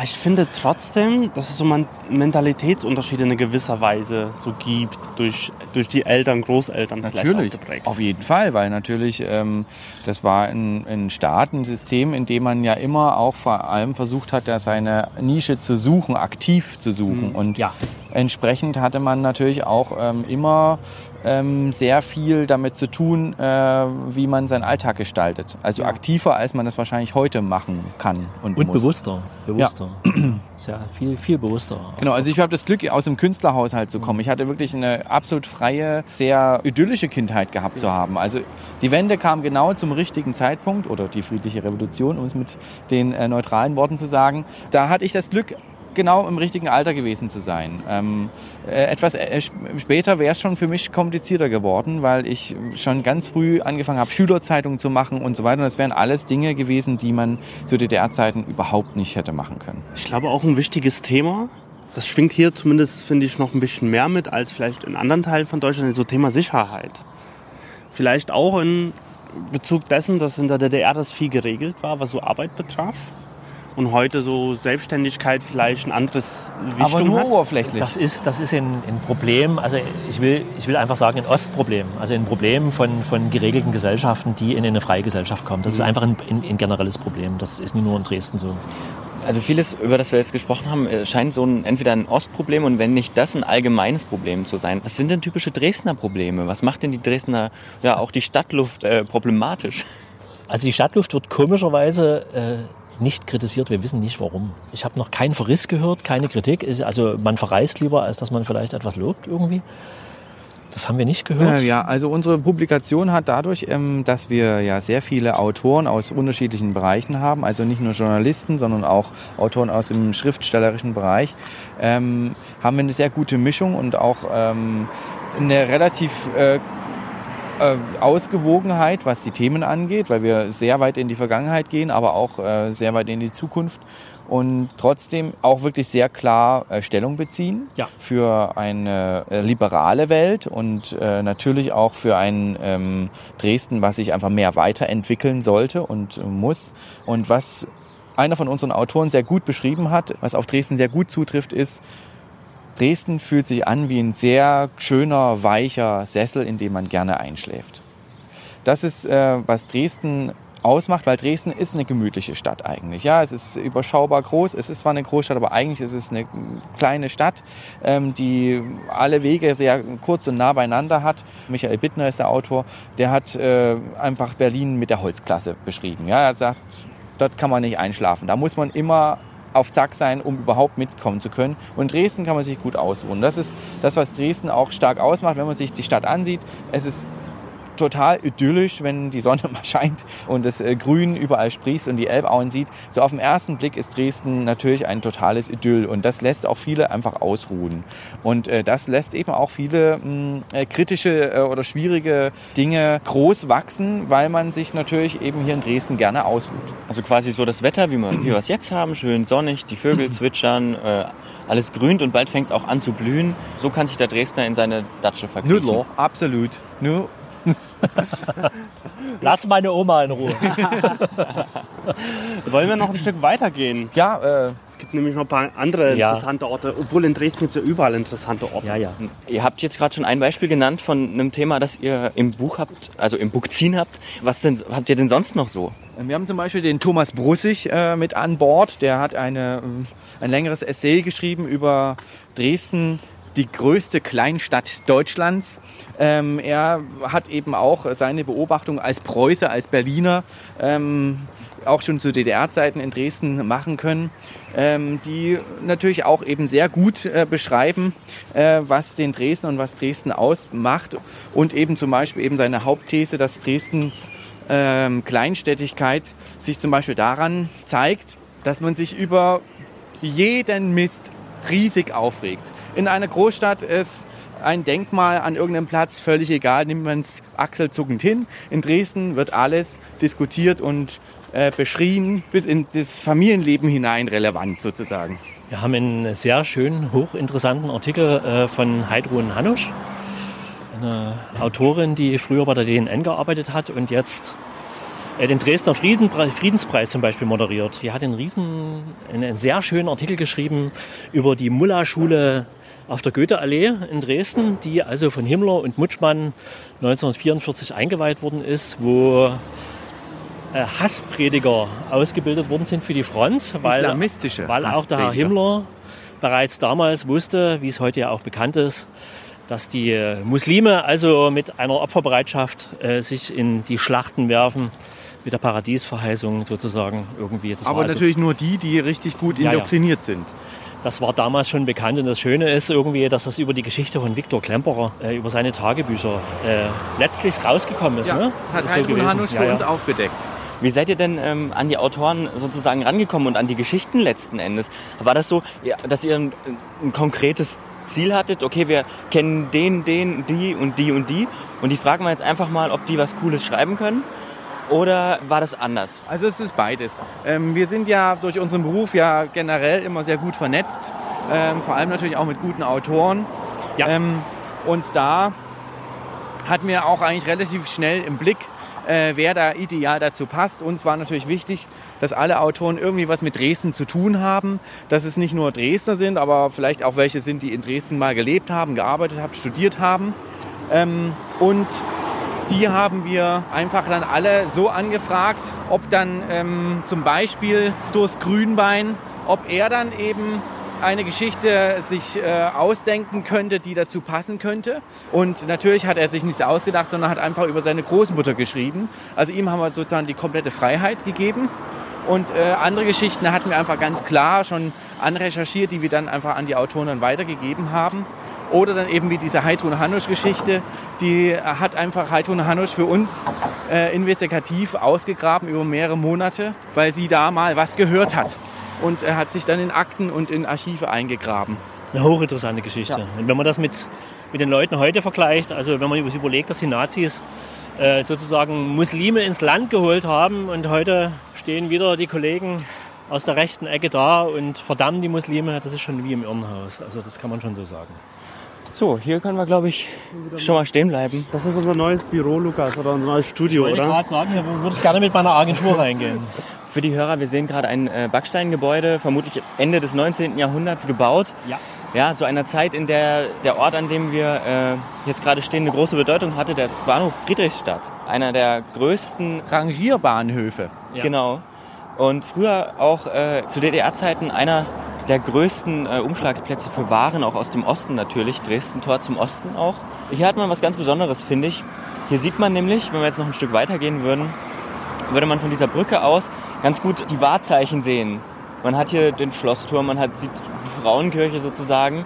Ich finde trotzdem, dass es so Mentalitätsunterschiede in gewisser Weise so gibt, durch, durch die Eltern, Großeltern natürlich, geprägt. Auf jeden Fall, weil natürlich ähm, das war ein, ein Staat, ein System, in dem man ja immer auch vor allem versucht hat, seine Nische zu suchen, aktiv zu suchen. Mhm. Und ja. Entsprechend hatte man natürlich auch ähm, immer ähm, sehr viel damit zu tun, äh, wie man seinen Alltag gestaltet. Also ja. aktiver, als man das wahrscheinlich heute machen kann. Und, und bewusster. Bewusster. Ja. Sehr viel, viel bewusster. Genau, also ich habe das Glück, aus dem Künstlerhaushalt zu kommen. Ich hatte wirklich eine absolut freie, sehr idyllische Kindheit gehabt ja. zu haben. Also die Wende kam genau zum richtigen Zeitpunkt oder die friedliche Revolution, um es mit den äh, neutralen Worten zu sagen. Da hatte ich das Glück, genau im richtigen Alter gewesen zu sein. Ähm, äh, etwas äh, später wäre es schon für mich komplizierter geworden, weil ich schon ganz früh angefangen habe, Schülerzeitungen zu machen und so weiter. Und das wären alles Dinge gewesen, die man zu DDR-Zeiten überhaupt nicht hätte machen können. Ich glaube auch ein wichtiges Thema. Das schwingt hier zumindest, finde ich, noch ein bisschen mehr mit als vielleicht in anderen Teilen von Deutschland, so Thema Sicherheit. Vielleicht auch in Bezug dessen, dass in der DDR das viel geregelt war, was so Arbeit betraf und heute so Selbstständigkeit vielleicht ein anderes Wichtung Aber nur hat. oberflächlich. Das ist, das ist ein, ein, Problem, also ich will, ich will einfach sagen ein Ostproblem, also ein Problem von, von geregelten Gesellschaften, die in eine freie Gesellschaft kommen. Das ist mhm. einfach ein, ein, ein generelles Problem, das ist nicht nur in Dresden so. Also vieles, über das wir jetzt gesprochen haben, äh, scheint so ein, entweder ein Ostproblem und wenn nicht das ein allgemeines Problem zu sein. Was sind denn typische Dresdner Probleme? Was macht denn die Dresdner, ja auch die Stadtluft äh, problematisch? Also die Stadtluft wird komischerweise äh, nicht kritisiert. Wir wissen nicht warum. Ich habe noch keinen Verriss gehört, keine Kritik. Also man verreist lieber, als dass man vielleicht etwas lobt irgendwie. Das haben wir nicht gehört. Äh, ja, also unsere Publikation hat dadurch, ähm, dass wir ja sehr viele Autoren aus unterschiedlichen Bereichen haben, also nicht nur Journalisten, sondern auch Autoren aus dem schriftstellerischen Bereich, ähm, haben wir eine sehr gute Mischung und auch ähm, eine relativ äh, Ausgewogenheit, was die Themen angeht, weil wir sehr weit in die Vergangenheit gehen, aber auch äh, sehr weit in die Zukunft und trotzdem auch wirklich sehr klar äh, Stellung beziehen Ja. für eine äh, liberale Welt und äh, natürlich auch für ein ähm, Dresden, was sich einfach mehr weiterentwickeln sollte und äh, muss. Und was einer von unseren Autoren sehr gut beschrieben hat, was auf Dresden sehr gut zutrifft, ist, Dresden fühlt sich an wie ein sehr schöner, weicher Sessel, in dem man gerne einschläft. Das ist, äh, was Dresden ausmacht, weil Dresden ist eine gemütliche Stadt eigentlich. Ja, es ist überschaubar groß. Es ist zwar eine Großstadt, aber eigentlich ist es eine kleine Stadt, ähm, die alle Wege sehr kurz und nah beieinander hat. Michael Bittner ist der Autor. Der hat äh, einfach Berlin mit der Holzklasse beschrieben. Ja, er sagt, dort kann man nicht einschlafen. Da muss man immer auf Zack sein, um überhaupt mitkommen zu können. Und Dresden kann man sich gut ausruhen. Das ist das, was Dresden auch stark ausmacht, wenn man sich die Stadt ansieht. Es ist total idyllisch, wenn die Sonne mal scheint und das äh, Grün überall sprießt und die Elbauen sieht. So auf den ersten Blick ist Dresden natürlich ein totales Idyll und das lässt auch viele einfach ausruhen. Und äh, das lässt eben auch viele mh, äh, kritische oder schwierige Dinge groß wachsen, weil man sich natürlich eben hier in Dresden gerne ausruht. Also quasi so das Wetter, wie, man, wie wir es jetzt haben, schön sonnig, die Vögel zwitschern, äh, alles grünt und bald fängt es auch an zu blühen. So kann sich der Dresdner in seine Datsche verkriechen. Nudler, absolut. Nur Lass meine Oma in Ruhe. Wollen wir noch ein Stück weitergehen? ja, äh, Es gibt nämlich noch ein paar andere Ja. interessante Orte. Obwohl in Dresden gibt es ja überall interessante Orte. Ja, ja. Ihr habt jetzt gerade schon ein Beispiel genannt von einem Thema, das ihr im Buch habt, also im Bukzin habt. Was denn habt ihr denn sonst noch so? Wir haben zum Beispiel den Thomas Brussig äh, mit an Bord. Der hat eine, ähm, ein längeres Essay geschrieben über Dresden, die größte Kleinstadt Deutschlands. Ähm, er hat eben auch seine Beobachtung als Preuße, als Berliner, ähm, auch schon zu DDR-Zeiten in Dresden machen können, ähm, die natürlich auch eben sehr gut äh, beschreiben, äh, was den Dresden und was Dresden ausmacht und eben zum Beispiel eben seine Hauptthese, dass Dresdens ähm, Kleinstädtigkeit sich zum Beispiel daran zeigt, dass man sich über jeden Mist riesig aufregt. In einer Großstadt ist ein Denkmal an irgendeinem Platz völlig egal, nimmt man es achselzuckend hin. In Dresden wird alles diskutiert und äh, beschrien, bis in das Familienleben hinein relevant sozusagen. Wir haben einen sehr schönen, hochinteressanten Artikel äh, von Heidrun Hanusch, eine Autorin, die früher bei der DNN gearbeitet hat und jetzt äh, den Dresdner Friedenspreis zum Beispiel moderiert. Die hat einen riesen, einen, sehr schönen Artikel geschrieben über die Mulla-Schule auf der Goethe-Allee in Dresden, die also von Himmler und Mutschmann 1944 eingeweiht worden ist, wo äh, Hassprediger ausgebildet worden sind für die Front, weil, Islamistische weil auch der Herr. Himmler bereits damals wusste, wie es heute ja auch bekannt ist, dass die Muslime also mit einer Opferbereitschaft äh, sich in die Schlachten werfen, mit der Paradiesverheißung sozusagen irgendwie. Das Aber also, natürlich nur die, die richtig gut Ja, ja. indoktriniert sind. Das war damals schon bekannt und das Schöne ist irgendwie, dass das über die Geschichte von Viktor Klemperer, äh, über seine Tagebücher äh, letztlich rausgekommen ist. Ja, ne? hat Das so Heidrun gewesen. Hanusch Ja, für ja. uns aufgedeckt. Wie seid ihr denn ähm, an die Autoren sozusagen rangekommen und an die Geschichten letzten Endes? War das so, ja, dass ihr ein, ein konkretes Ziel hattet? Okay, wir kennen den, den, die und die und die und die fragen wir jetzt einfach mal, ob die was Cooles schreiben können? Oder war das anders? Also es ist beides. Ähm, wir sind ja durch unseren Beruf ja generell immer sehr gut vernetzt, ähm, vor allem natürlich auch mit guten Autoren. Ja. Ähm, und da hatten wir auch eigentlich relativ schnell im Blick, äh, wer da ideal dazu passt. Uns war natürlich wichtig, dass alle Autoren irgendwie was mit Dresden zu tun haben, dass es nicht nur Dresdner sind, aber vielleicht auch welche sind, die in Dresden mal gelebt haben, gearbeitet haben, studiert haben. Ähm, und die haben wir einfach dann alle so angefragt, ob dann ähm, zum Beispiel Durst Grünbein, ob er dann eben eine Geschichte sich äh, ausdenken könnte, die dazu passen könnte. Und natürlich hat er sich nichts ausgedacht, sondern hat einfach über seine Großmutter geschrieben. Also ihm haben wir sozusagen die komplette Freiheit gegeben. Und äh, andere Geschichten hatten wir einfach ganz klar schon anrecherchiert, die wir dann einfach an die Autoren dann weitergegeben haben. Oder dann eben wie diese Heidrun Hanusch-Geschichte, die hat einfach Heidrun Hanusch für uns äh, investigativ ausgegraben über mehrere Monate, weil sie da mal was gehört hat. Und er hat sich dann in Akten und in Archive eingegraben. Eine hochinteressante Geschichte. Ja. Und wenn man das mit, mit den Leuten heute vergleicht, also wenn man überlegt, dass die Nazis äh, sozusagen Muslime ins Land geholt haben und heute stehen wieder die Kollegen aus der rechten Ecke da und verdammen die Muslime, das ist schon wie im Irrenhaus. Also das kann man schon so sagen. So, hier können wir, glaube ich, schon mal stehen bleiben. Das ist unser neues Büro, Lukas, oder unser neues Studio, ich oder? Ich wollte gerade sagen, hier würde ich gerne mit meiner Agentur reingehen. Für die Hörer, wir sehen gerade ein äh, Backsteingebäude, vermutlich Ende des 19. Jahrhunderts gebaut. Ja. Ja, zu einer Zeit, in der der Ort, an dem wir äh, jetzt gerade stehen, eine große Bedeutung hatte, der Bahnhof Friedrichstadt. Einer der größten Rangierbahnhöfe. Ja. Genau. Und früher auch äh, zu DDR-Zeiten einer der größten äh, Umschlagsplätze für Waren, auch aus dem Osten natürlich, Dresden, Tor zum Osten auch. Hier hat man was ganz Besonderes, finde ich. Hier sieht man nämlich, wenn wir jetzt noch ein Stück weitergehen würden, würde man von dieser Brücke aus ganz gut die Wahrzeichen sehen. Man hat hier den Schlossturm, man hat, sieht die Frauenkirche sozusagen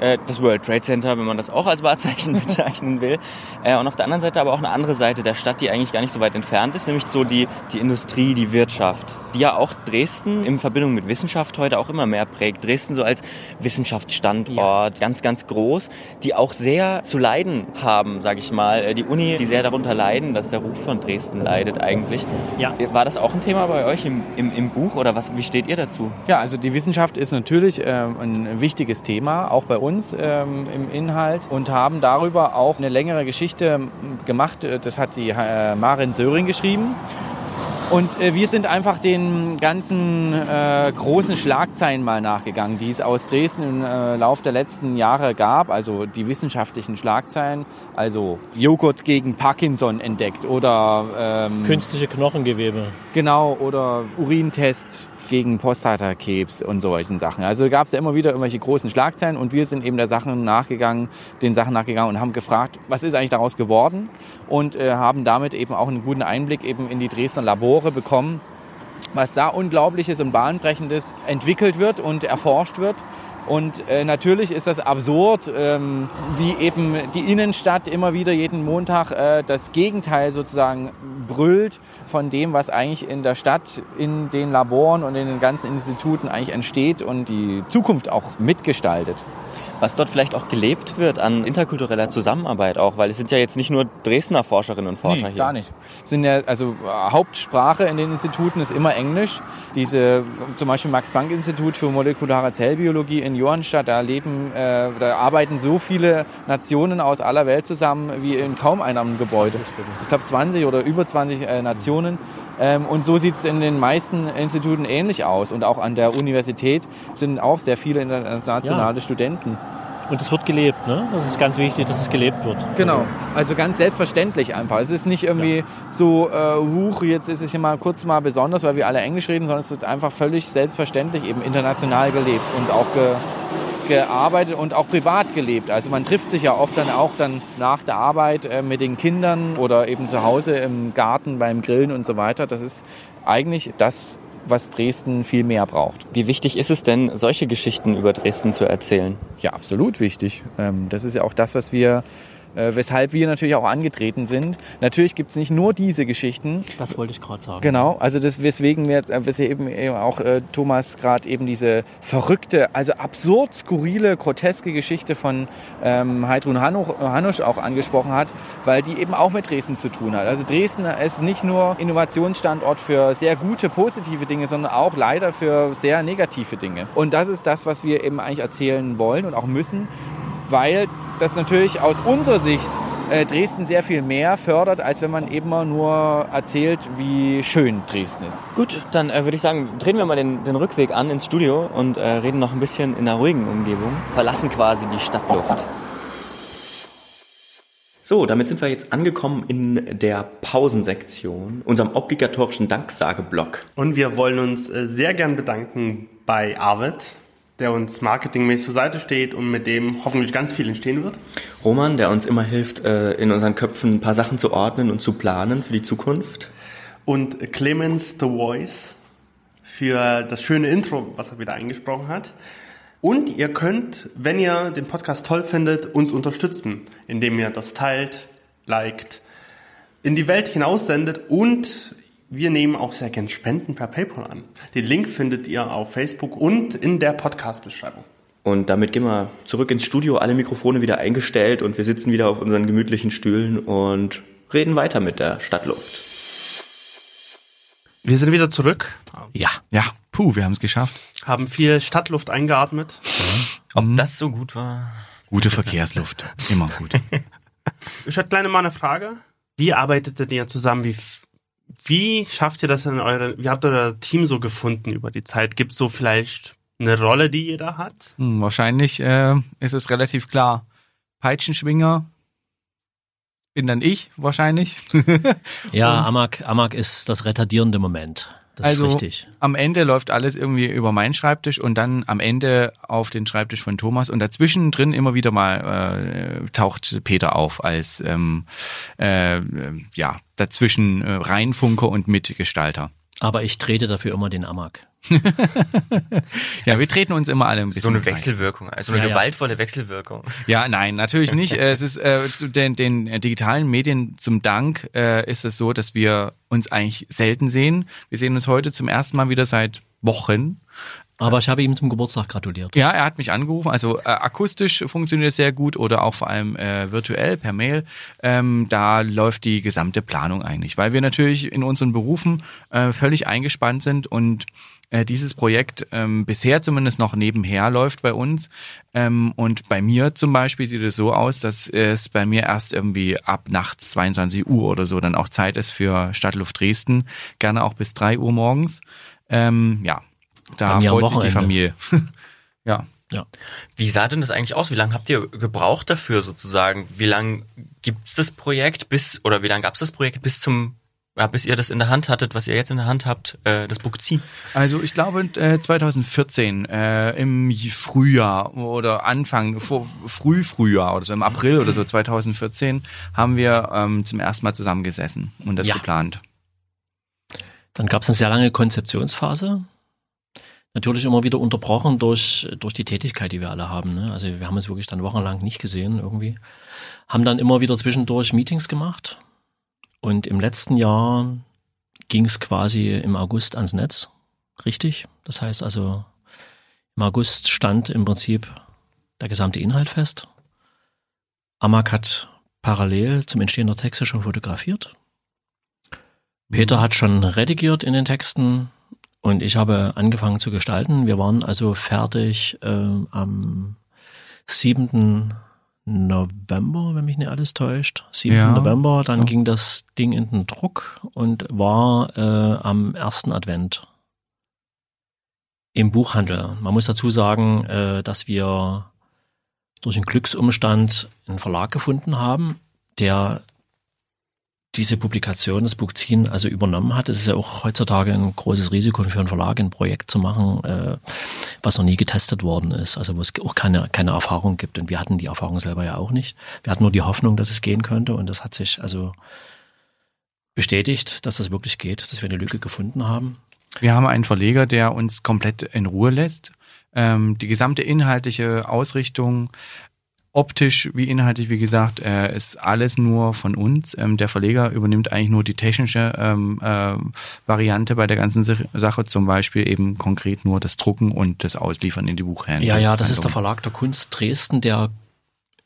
das World Trade Center, wenn man das auch als Wahrzeichen bezeichnen will. Äh, und auf der anderen Seite aber auch eine andere Seite der Stadt, die eigentlich gar nicht so weit entfernt ist, nämlich so die, die Industrie, die Wirtschaft, die ja auch Dresden in Verbindung mit Wissenschaft heute auch immer mehr prägt. Dresden so als Wissenschaftsstandort, ja. ganz, ganz groß, die auch sehr zu leiden haben, sage ich mal. Äh, die Uni, die sehr darunter leiden, dass der Ruf von Dresden leidet eigentlich. Ja. War das auch ein Thema bei euch im, im, im Buch oder was, wie steht ihr dazu? Ja, also die Wissenschaft ist natürlich äh, ein wichtiges Thema, auch bei uns uns ähm, im Inhalt und haben darüber auch eine längere Geschichte gemacht. Das hat die äh, Marin Söring geschrieben. Und äh, wir sind einfach den ganzen äh, großen Schlagzeilen mal nachgegangen, die es aus Dresden im äh, Lauf der letzten Jahre gab. Also die wissenschaftlichen Schlagzeilen, also Joghurt gegen Parkinson entdeckt oder ähm, künstliche Knochengewebe. Genau, oder Urintest gegen Prostatakrebs und solchen Sachen. Also gab es ja immer wieder irgendwelche großen Schlagzeilen und wir sind eben der Sachen nachgegangen, den Sachen nachgegangen und haben gefragt, was ist eigentlich daraus geworden und äh, haben damit eben auch einen guten Einblick eben in die Dresdner Labore bekommen, was da Unglaubliches und Bahnbrechendes entwickelt wird und erforscht wird. Und äh, natürlich ist das absurd, ähm, wie eben die Innenstadt immer wieder jeden Montag äh, das Gegenteil sozusagen brüllt von dem, was eigentlich in der Stadt, in den Laboren und in den ganzen Instituten eigentlich entsteht und die Zukunft auch mitgestaltet was dort vielleicht auch gelebt wird an interkultureller Zusammenarbeit auch, weil es sind ja jetzt nicht nur Dresdner Forscherinnen und Forscher nee, hier. gar nicht. Sind ja, also Hauptsprache in den Instituten ist immer Englisch. Diese, zum Beispiel Max-Planck-Institut für molekulare Zellbiologie in Johannstadt, da leben, äh, da arbeiten so viele Nationen aus aller Welt zusammen wie in kaum einem Gebäude. Ich glaube 20 oder über 20 äh, Nationen. Ähm, und so sieht es in den meisten Instituten ähnlich aus. Und auch an der Universität sind auch sehr viele internationale ja. Studenten. Und es wird gelebt, ne? Das ist ganz wichtig, dass es gelebt wird. Genau, also, also ganz selbstverständlich einfach. Es ist nicht irgendwie ja. so, äh, huch, jetzt ist es hier mal kurz mal besonders, weil wir alle Englisch reden, sondern es wird einfach völlig selbstverständlich eben international gelebt und auch ge gearbeitet und auch privat gelebt. Also man trifft sich ja oft dann auch dann nach der Arbeit äh, mit den Kindern oder eben zu Hause im Garten beim Grillen und so weiter. Das ist eigentlich das, was Dresden viel mehr braucht. Wie wichtig ist es denn, solche Geschichten über Dresden zu erzählen? Ja, absolut wichtig. Ähm, das ist ja auch das, was wir äh, weshalb wir natürlich auch angetreten sind. Natürlich gibt es nicht nur diese Geschichten. Das wollte ich gerade sagen. Genau, also das, weswegen wir, äh, weswegen eben auch äh, Thomas gerade eben diese verrückte, also absurd skurrile, groteske Geschichte von ähm, Heidrun Hanusch auch angesprochen hat, weil die eben auch mit Dresden zu tun hat. Also Dresden ist nicht nur Innovationsstandort für sehr gute, positive Dinge, sondern auch leider für sehr negative Dinge. Und das ist das, was wir eben eigentlich erzählen wollen und auch müssen, weil das natürlich aus unserer Sicht äh, Dresden sehr viel mehr fördert, als wenn man eben nur erzählt, wie schön Dresden ist. Gut, dann äh, würde ich sagen, drehen wir mal den, den Rückweg an ins Studio und äh, reden noch ein bisschen in einer ruhigen Umgebung, verlassen quasi die Stadtluft. So, damit sind wir jetzt angekommen in der Pausensektion, unserem obligatorischen Danksageblock. Und wir wollen uns äh, sehr gern bedanken bei Arvid der uns marketingmäßig zur Seite steht und mit dem hoffentlich ganz viel entstehen wird. Roman, der uns immer hilft, äh, in unseren Köpfen ein paar Sachen zu ordnen und zu planen für die Zukunft. Und Clemens The Voice für das schöne Intro, was er wieder eingesprochen hat. Und ihr könnt, wenn ihr den Podcast toll findet, uns unterstützen, indem ihr das teilt, liked, in die Welt hinaussendet und wir nehmen auch sehr gerne Spenden per PayPal an. Den Link findet ihr auf Facebook und in der Podcast-Beschreibung. Und damit gehen wir zurück ins Studio, alle Mikrofone wieder eingestellt und wir sitzen wieder auf unseren gemütlichen Stühlen und reden weiter mit der Stadtluft. Wir sind wieder zurück. Ja. Ja, puh, wir haben es geschafft. Haben viel Stadtluft eingeatmet. Ob mhm. das so gut war? Gute Verkehrsluft. Immer gut. Ich hätte kleine mal eine Frage. Wie arbeitet ihr zusammen? Wie, wie schafft ihr das in eure, wie habt ihr euer Team so gefunden über die Zeit? Gibt es so vielleicht eine Rolle, die jeder hat? Hm, wahrscheinlich äh, ist es relativ klar. Peitschenschwinger bin dann ich wahrscheinlich. ja, Amag, Amag ist das retardierende Moment. Das also ist richtig. am Ende läuft alles irgendwie über meinen Schreibtisch und dann am Ende auf den Schreibtisch von Thomas und dazwischen drin immer wieder mal äh, taucht Peter auf als ähm, äh, ja dazwischen äh, Reinfunker und Mitgestalter. Aber ich trete dafür immer den Amag. ja, wir treten uns immer alle ein bisschen. So eine Wechselwirkung, also eine ja, gewaltvolle ja. Wechselwirkung. Ja, nein, natürlich nicht. es ist äh, zu den, den digitalen Medien zum Dank äh, ist es so, dass wir uns eigentlich selten sehen. Wir sehen uns heute zum ersten Mal wieder seit Wochen. Aber ich habe ihm zum Geburtstag gratuliert. Ja, er hat mich angerufen. Also äh, akustisch funktioniert es sehr gut oder auch vor allem äh, virtuell per Mail. Ähm, da läuft die gesamte Planung eigentlich, weil wir natürlich in unseren Berufen äh, völlig eingespannt sind und äh, dieses Projekt ähm, bisher zumindest noch nebenher läuft bei uns. Ähm, und bei mir zum Beispiel sieht es so aus, dass es bei mir erst irgendwie ab nachts 22 Uhr oder so dann auch Zeit ist für Stadtluft Dresden, gerne auch bis 3 Uhr morgens. Ähm, ja, da freut sich die Familie. ja. Ja. Wie sah denn das eigentlich aus? Wie lange habt ihr gebraucht dafür sozusagen? Wie lange gibt's das Projekt bis oder wie lange gab's das Projekt bis zum ja, bis ihr das in der Hand hattet, was ihr jetzt in der Hand habt, äh, das Buch ziehen? Also ich glaube äh, 2014 äh, im Frühjahr oder Anfang, vor, früh Frühjahr oder so im April oder so 2014 haben wir ähm, zum ersten Mal zusammengesessen und das ja. geplant. Dann gab es eine sehr lange Konzeptionsphase. Natürlich immer wieder unterbrochen durch, durch die Tätigkeit, die wir alle haben. Ne? Also wir haben uns wirklich dann wochenlang nicht gesehen irgendwie. Haben dann immer wieder zwischendurch Meetings gemacht und im letzten Jahr ging es quasi im August ans Netz, richtig? Das heißt also, im August stand im Prinzip der gesamte Inhalt fest. Amag hat parallel zum Entstehen der Texte schon fotografiert. Peter hat schon redigiert in den Texten und ich habe angefangen zu gestalten. Wir waren also fertig äh, am 7. November, wenn mich nicht alles täuscht. 7. Ja. November, dann ja. ging das Ding in den Druck und war äh, am ersten Advent im Buchhandel. Man muss dazu sagen, äh, dass wir durch einen Glücksumstand einen Verlag gefunden haben, der diese Publikation, das Buch ziehen, also übernommen hat. Es ist ja auch heutzutage ein großes Risiko für einen Verlag, ein Projekt zu machen, äh, was noch nie getestet worden ist, also wo es auch keine, keine Erfahrung gibt. Und wir hatten die Erfahrung selber ja auch nicht. Wir hatten nur die Hoffnung, dass es gehen könnte und das hat sich also bestätigt, dass das wirklich geht, dass wir eine Lücke gefunden haben. Wir haben einen Verleger, der uns komplett in Ruhe lässt. Ähm, die gesamte inhaltliche Ausrichtung optisch wie inhaltlich, wie gesagt, äh, ist alles nur von uns. Ähm, der Verleger übernimmt eigentlich nur die technische ähm, äh, Variante bei der ganzen Sache, zum Beispiel eben konkret nur das Drucken und das Ausliefern in die Buchhändler. Ja, ja, das ist der Verlag der Kunst Dresden, der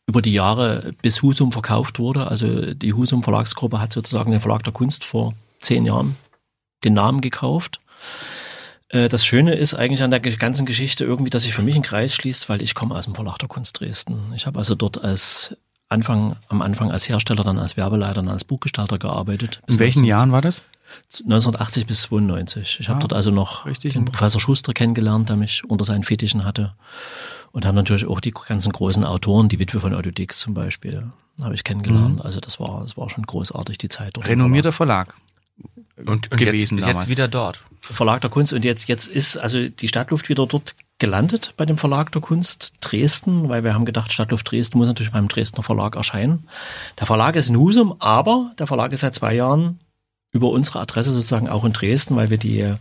über die Jahre bis Husum verkauft wurde. Also die Husum Verlagsgruppe hat sozusagen den Verlag der Kunst vor zehn Jahren den Namen gekauft. Äh, das Schöne ist eigentlich an der ganzen Geschichte irgendwie, dass sich für mich ein Kreis schließt, weil ich komme aus dem Verlag der Kunst Dresden. Ich habe also dort als Anfang, am Anfang als Hersteller, dann als Werbeleiter, dann als Buchgestalter gearbeitet. In welchen 19, Jahren war das? 1980 bis 92. Ich ah, habe dort also noch richtig. den Professor Schuster kennengelernt, der mich unter seinen Fetischen hatte. Und habe natürlich auch die ganzen großen Autoren, die Witwe von Otto Dix zum Beispiel, habe ich kennengelernt. Mhm. Also das war, das war schon großartig, die Zeit. Dort Renommierter Verlag. Und, und gewesen jetzt, jetzt wieder dort. Verlag der Kunst und jetzt, jetzt ist also die Stadtluft wieder dort gelandet bei dem Verlag der Kunst Dresden, weil wir haben gedacht, Stadtluft Dresden muss natürlich beim Dresdner Verlag erscheinen. Der Verlag ist in Husum, aber der Verlag ist seit zwei Jahren über unsere Adresse sozusagen auch in Dresden, weil wir die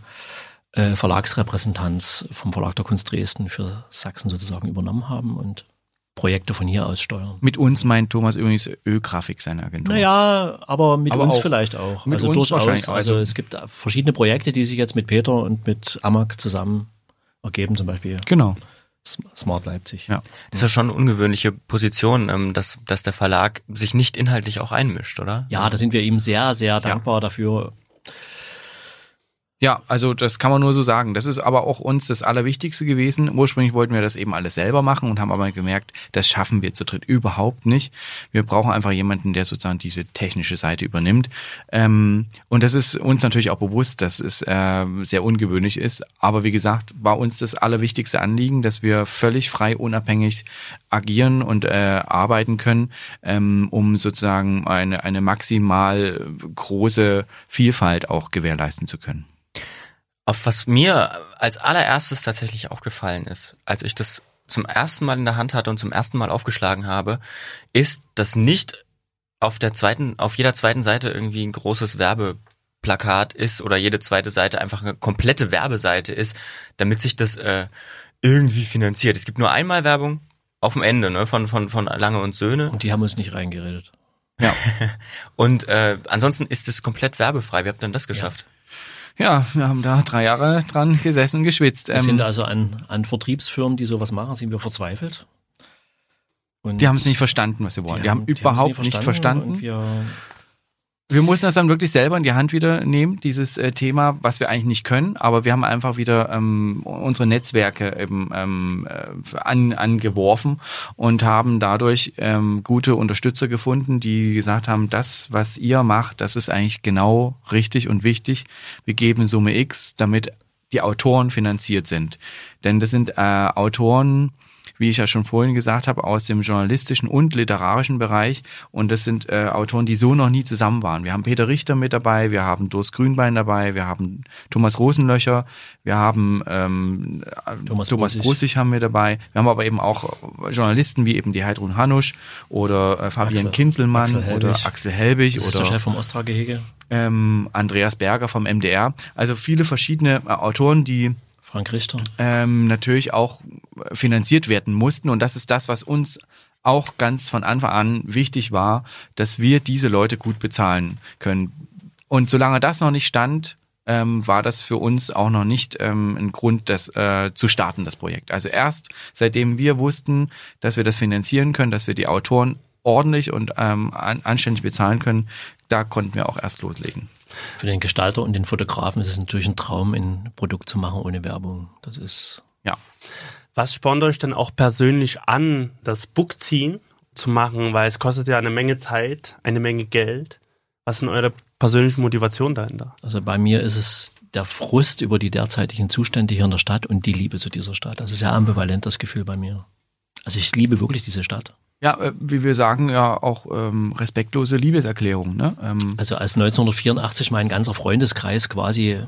äh, Verlagsrepräsentanz vom Verlag der Kunst Dresden für Sachsen sozusagen übernommen haben und Projekte von hier aus steuern. Mit uns meint Thomas übrigens Ö-Grafik, seine Agentur. Naja, aber mit Aber uns auch. vielleicht auch. Mit also uns durchaus. wahrscheinlich. Also, Also- es gibt verschiedene Projekte, die sich jetzt mit Peter und mit Amag zusammen ergeben, zum Beispiel Genau. Smart Leipzig. Ja. Das ist ja schon eine ungewöhnliche Position, ähm, dass, dass der Verlag sich nicht inhaltlich auch einmischt, oder? Ja, da sind wir ihm sehr, sehr dankbar dafür. Ja, also das kann man nur so sagen. Das ist aber auch uns das Allerwichtigste gewesen. Ursprünglich wollten wir das eben alles selber machen und haben aber gemerkt, das schaffen wir zu dritt überhaupt nicht. Wir brauchen einfach jemanden, der sozusagen diese technische Seite übernimmt. Ähm, und das ist uns natürlich auch bewusst, dass es äh, sehr ungewöhnlich ist. Aber wie gesagt, war uns das allerwichtigste Anliegen, dass wir völlig frei, unabhängig agieren und äh, arbeiten können, ähm, um sozusagen eine, eine maximal große Vielfalt auch gewährleisten zu können. Auf was mir als allererstes tatsächlich aufgefallen ist, als ich das zum ersten Mal in der Hand hatte und zum ersten Mal aufgeschlagen habe, ist, dass nicht auf der zweiten, auf jeder zweiten Seite irgendwie ein großes Werbeplakat ist oder jede zweite Seite einfach eine komplette Werbeseite ist, damit sich das äh, irgendwie finanziert. Es gibt nur einmal Werbung auf dem Ende, ne, von, von, von Lange und Söhne. Und die haben uns nicht reingeredet. Und äh, ansonsten ist es komplett werbefrei. Wie habt ihr denn das geschafft? Ja, wir haben da drei Jahre dran gesessen und geschwitzt. Wir Ähm, sind also an, an Vertriebsfirmen, die sowas machen, sind wir verzweifelt. Und die haben es nicht verstanden, was wir wollen. Die, haben, die überhaupt nicht Und verstanden. Wir, mussten das dann wirklich selber in die Hand wieder nehmen, dieses äh, Thema, was wir eigentlich nicht können, aber wir haben einfach wieder ähm, unsere Netzwerke eben ähm, äh, an, angeworfen und haben dadurch ähm, gute Unterstützer gefunden, die gesagt haben, das, was ihr macht, das ist eigentlich genau richtig und wichtig. Wir geben Summe X, damit die Autoren finanziert sind. Denn das sind äh, Autoren, wie ich ja schon vorhin gesagt habe, aus dem journalistischen und literarischen Bereich. Und das sind äh, Autoren, die so noch nie zusammen waren. Wir haben Peter Richter mit dabei, wir haben Durst Grünbein dabei, wir haben Thomas Rosenlöcher, wir haben ähm, Thomas Thomas Brussig. Haben wir dabei. Wir haben aber eben auch Journalisten wie eben die Heidrun Hanusch oder äh, Fabian Axel- Kinzelmann Axel oder. Axel Helbig das ist der oder Chef vom Ostra-Gehege, ähm, Andreas Berger vom MDR. Also viele verschiedene äh, Autoren, die Frank Richter. ähm, natürlich auch finanziert werden mussten. Und das ist das, was uns auch ganz von Anfang an wichtig war, dass wir diese Leute gut bezahlen können. Und solange das noch nicht stand, ähm, war das für uns auch noch nicht ähm, ein Grund, das äh, zu starten, das Projekt. Also erst seitdem wir wussten, dass wir das finanzieren können, dass wir die Autoren ordentlich und ähm, an, anständig bezahlen können, da konnten wir auch erst loslegen. Für den Gestalter und den Fotografen ist es natürlich ein Traum, ein Produkt zu machen ohne Werbung. Das ist Ja. Was spornt euch denn auch persönlich an, das Bookziehen zu machen? Weil es kostet ja eine Menge Zeit, eine Menge Geld. Was sind eure persönlichen Motivationen dahinter? Also bei mir ist es der Frust über die derzeitigen Zustände hier in der Stadt und die Liebe zu dieser Stadt. Das ist sehr ambivalent, das Gefühl bei mir. Also ich liebe wirklich diese Stadt. Ja, äh, wie wir sagen, ja auch ähm, respektlose Liebeserklärung. Ne? Ähm, Also als 1984 mein ganzer Freundeskreis quasi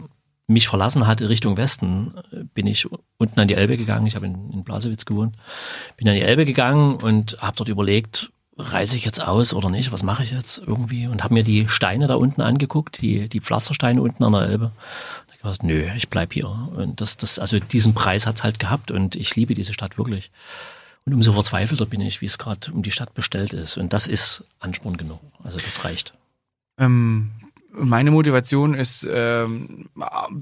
mich verlassen hatte Richtung Westen, äh, bin ich unten an die Elbe gegangen. Ich habe in, in Blasewitz gewohnt. Bin an die Elbe gegangen und habe dort überlegt, reise ich jetzt aus oder nicht? Was mache ich jetzt irgendwie? Und habe mir die Steine da unten angeguckt, die, die Pflastersteine unten an der Elbe. Hab gedacht, nö, ich bleib hier. Und das, das, also diesen Preis hat's halt gehabt und ich liebe diese Stadt wirklich. Und umso verzweifelter bin ich, wie es gerade um die Stadt bestellt ist. Und das ist Ansporn genug. Also das reicht. Ähm, meine Motivation ist ähm,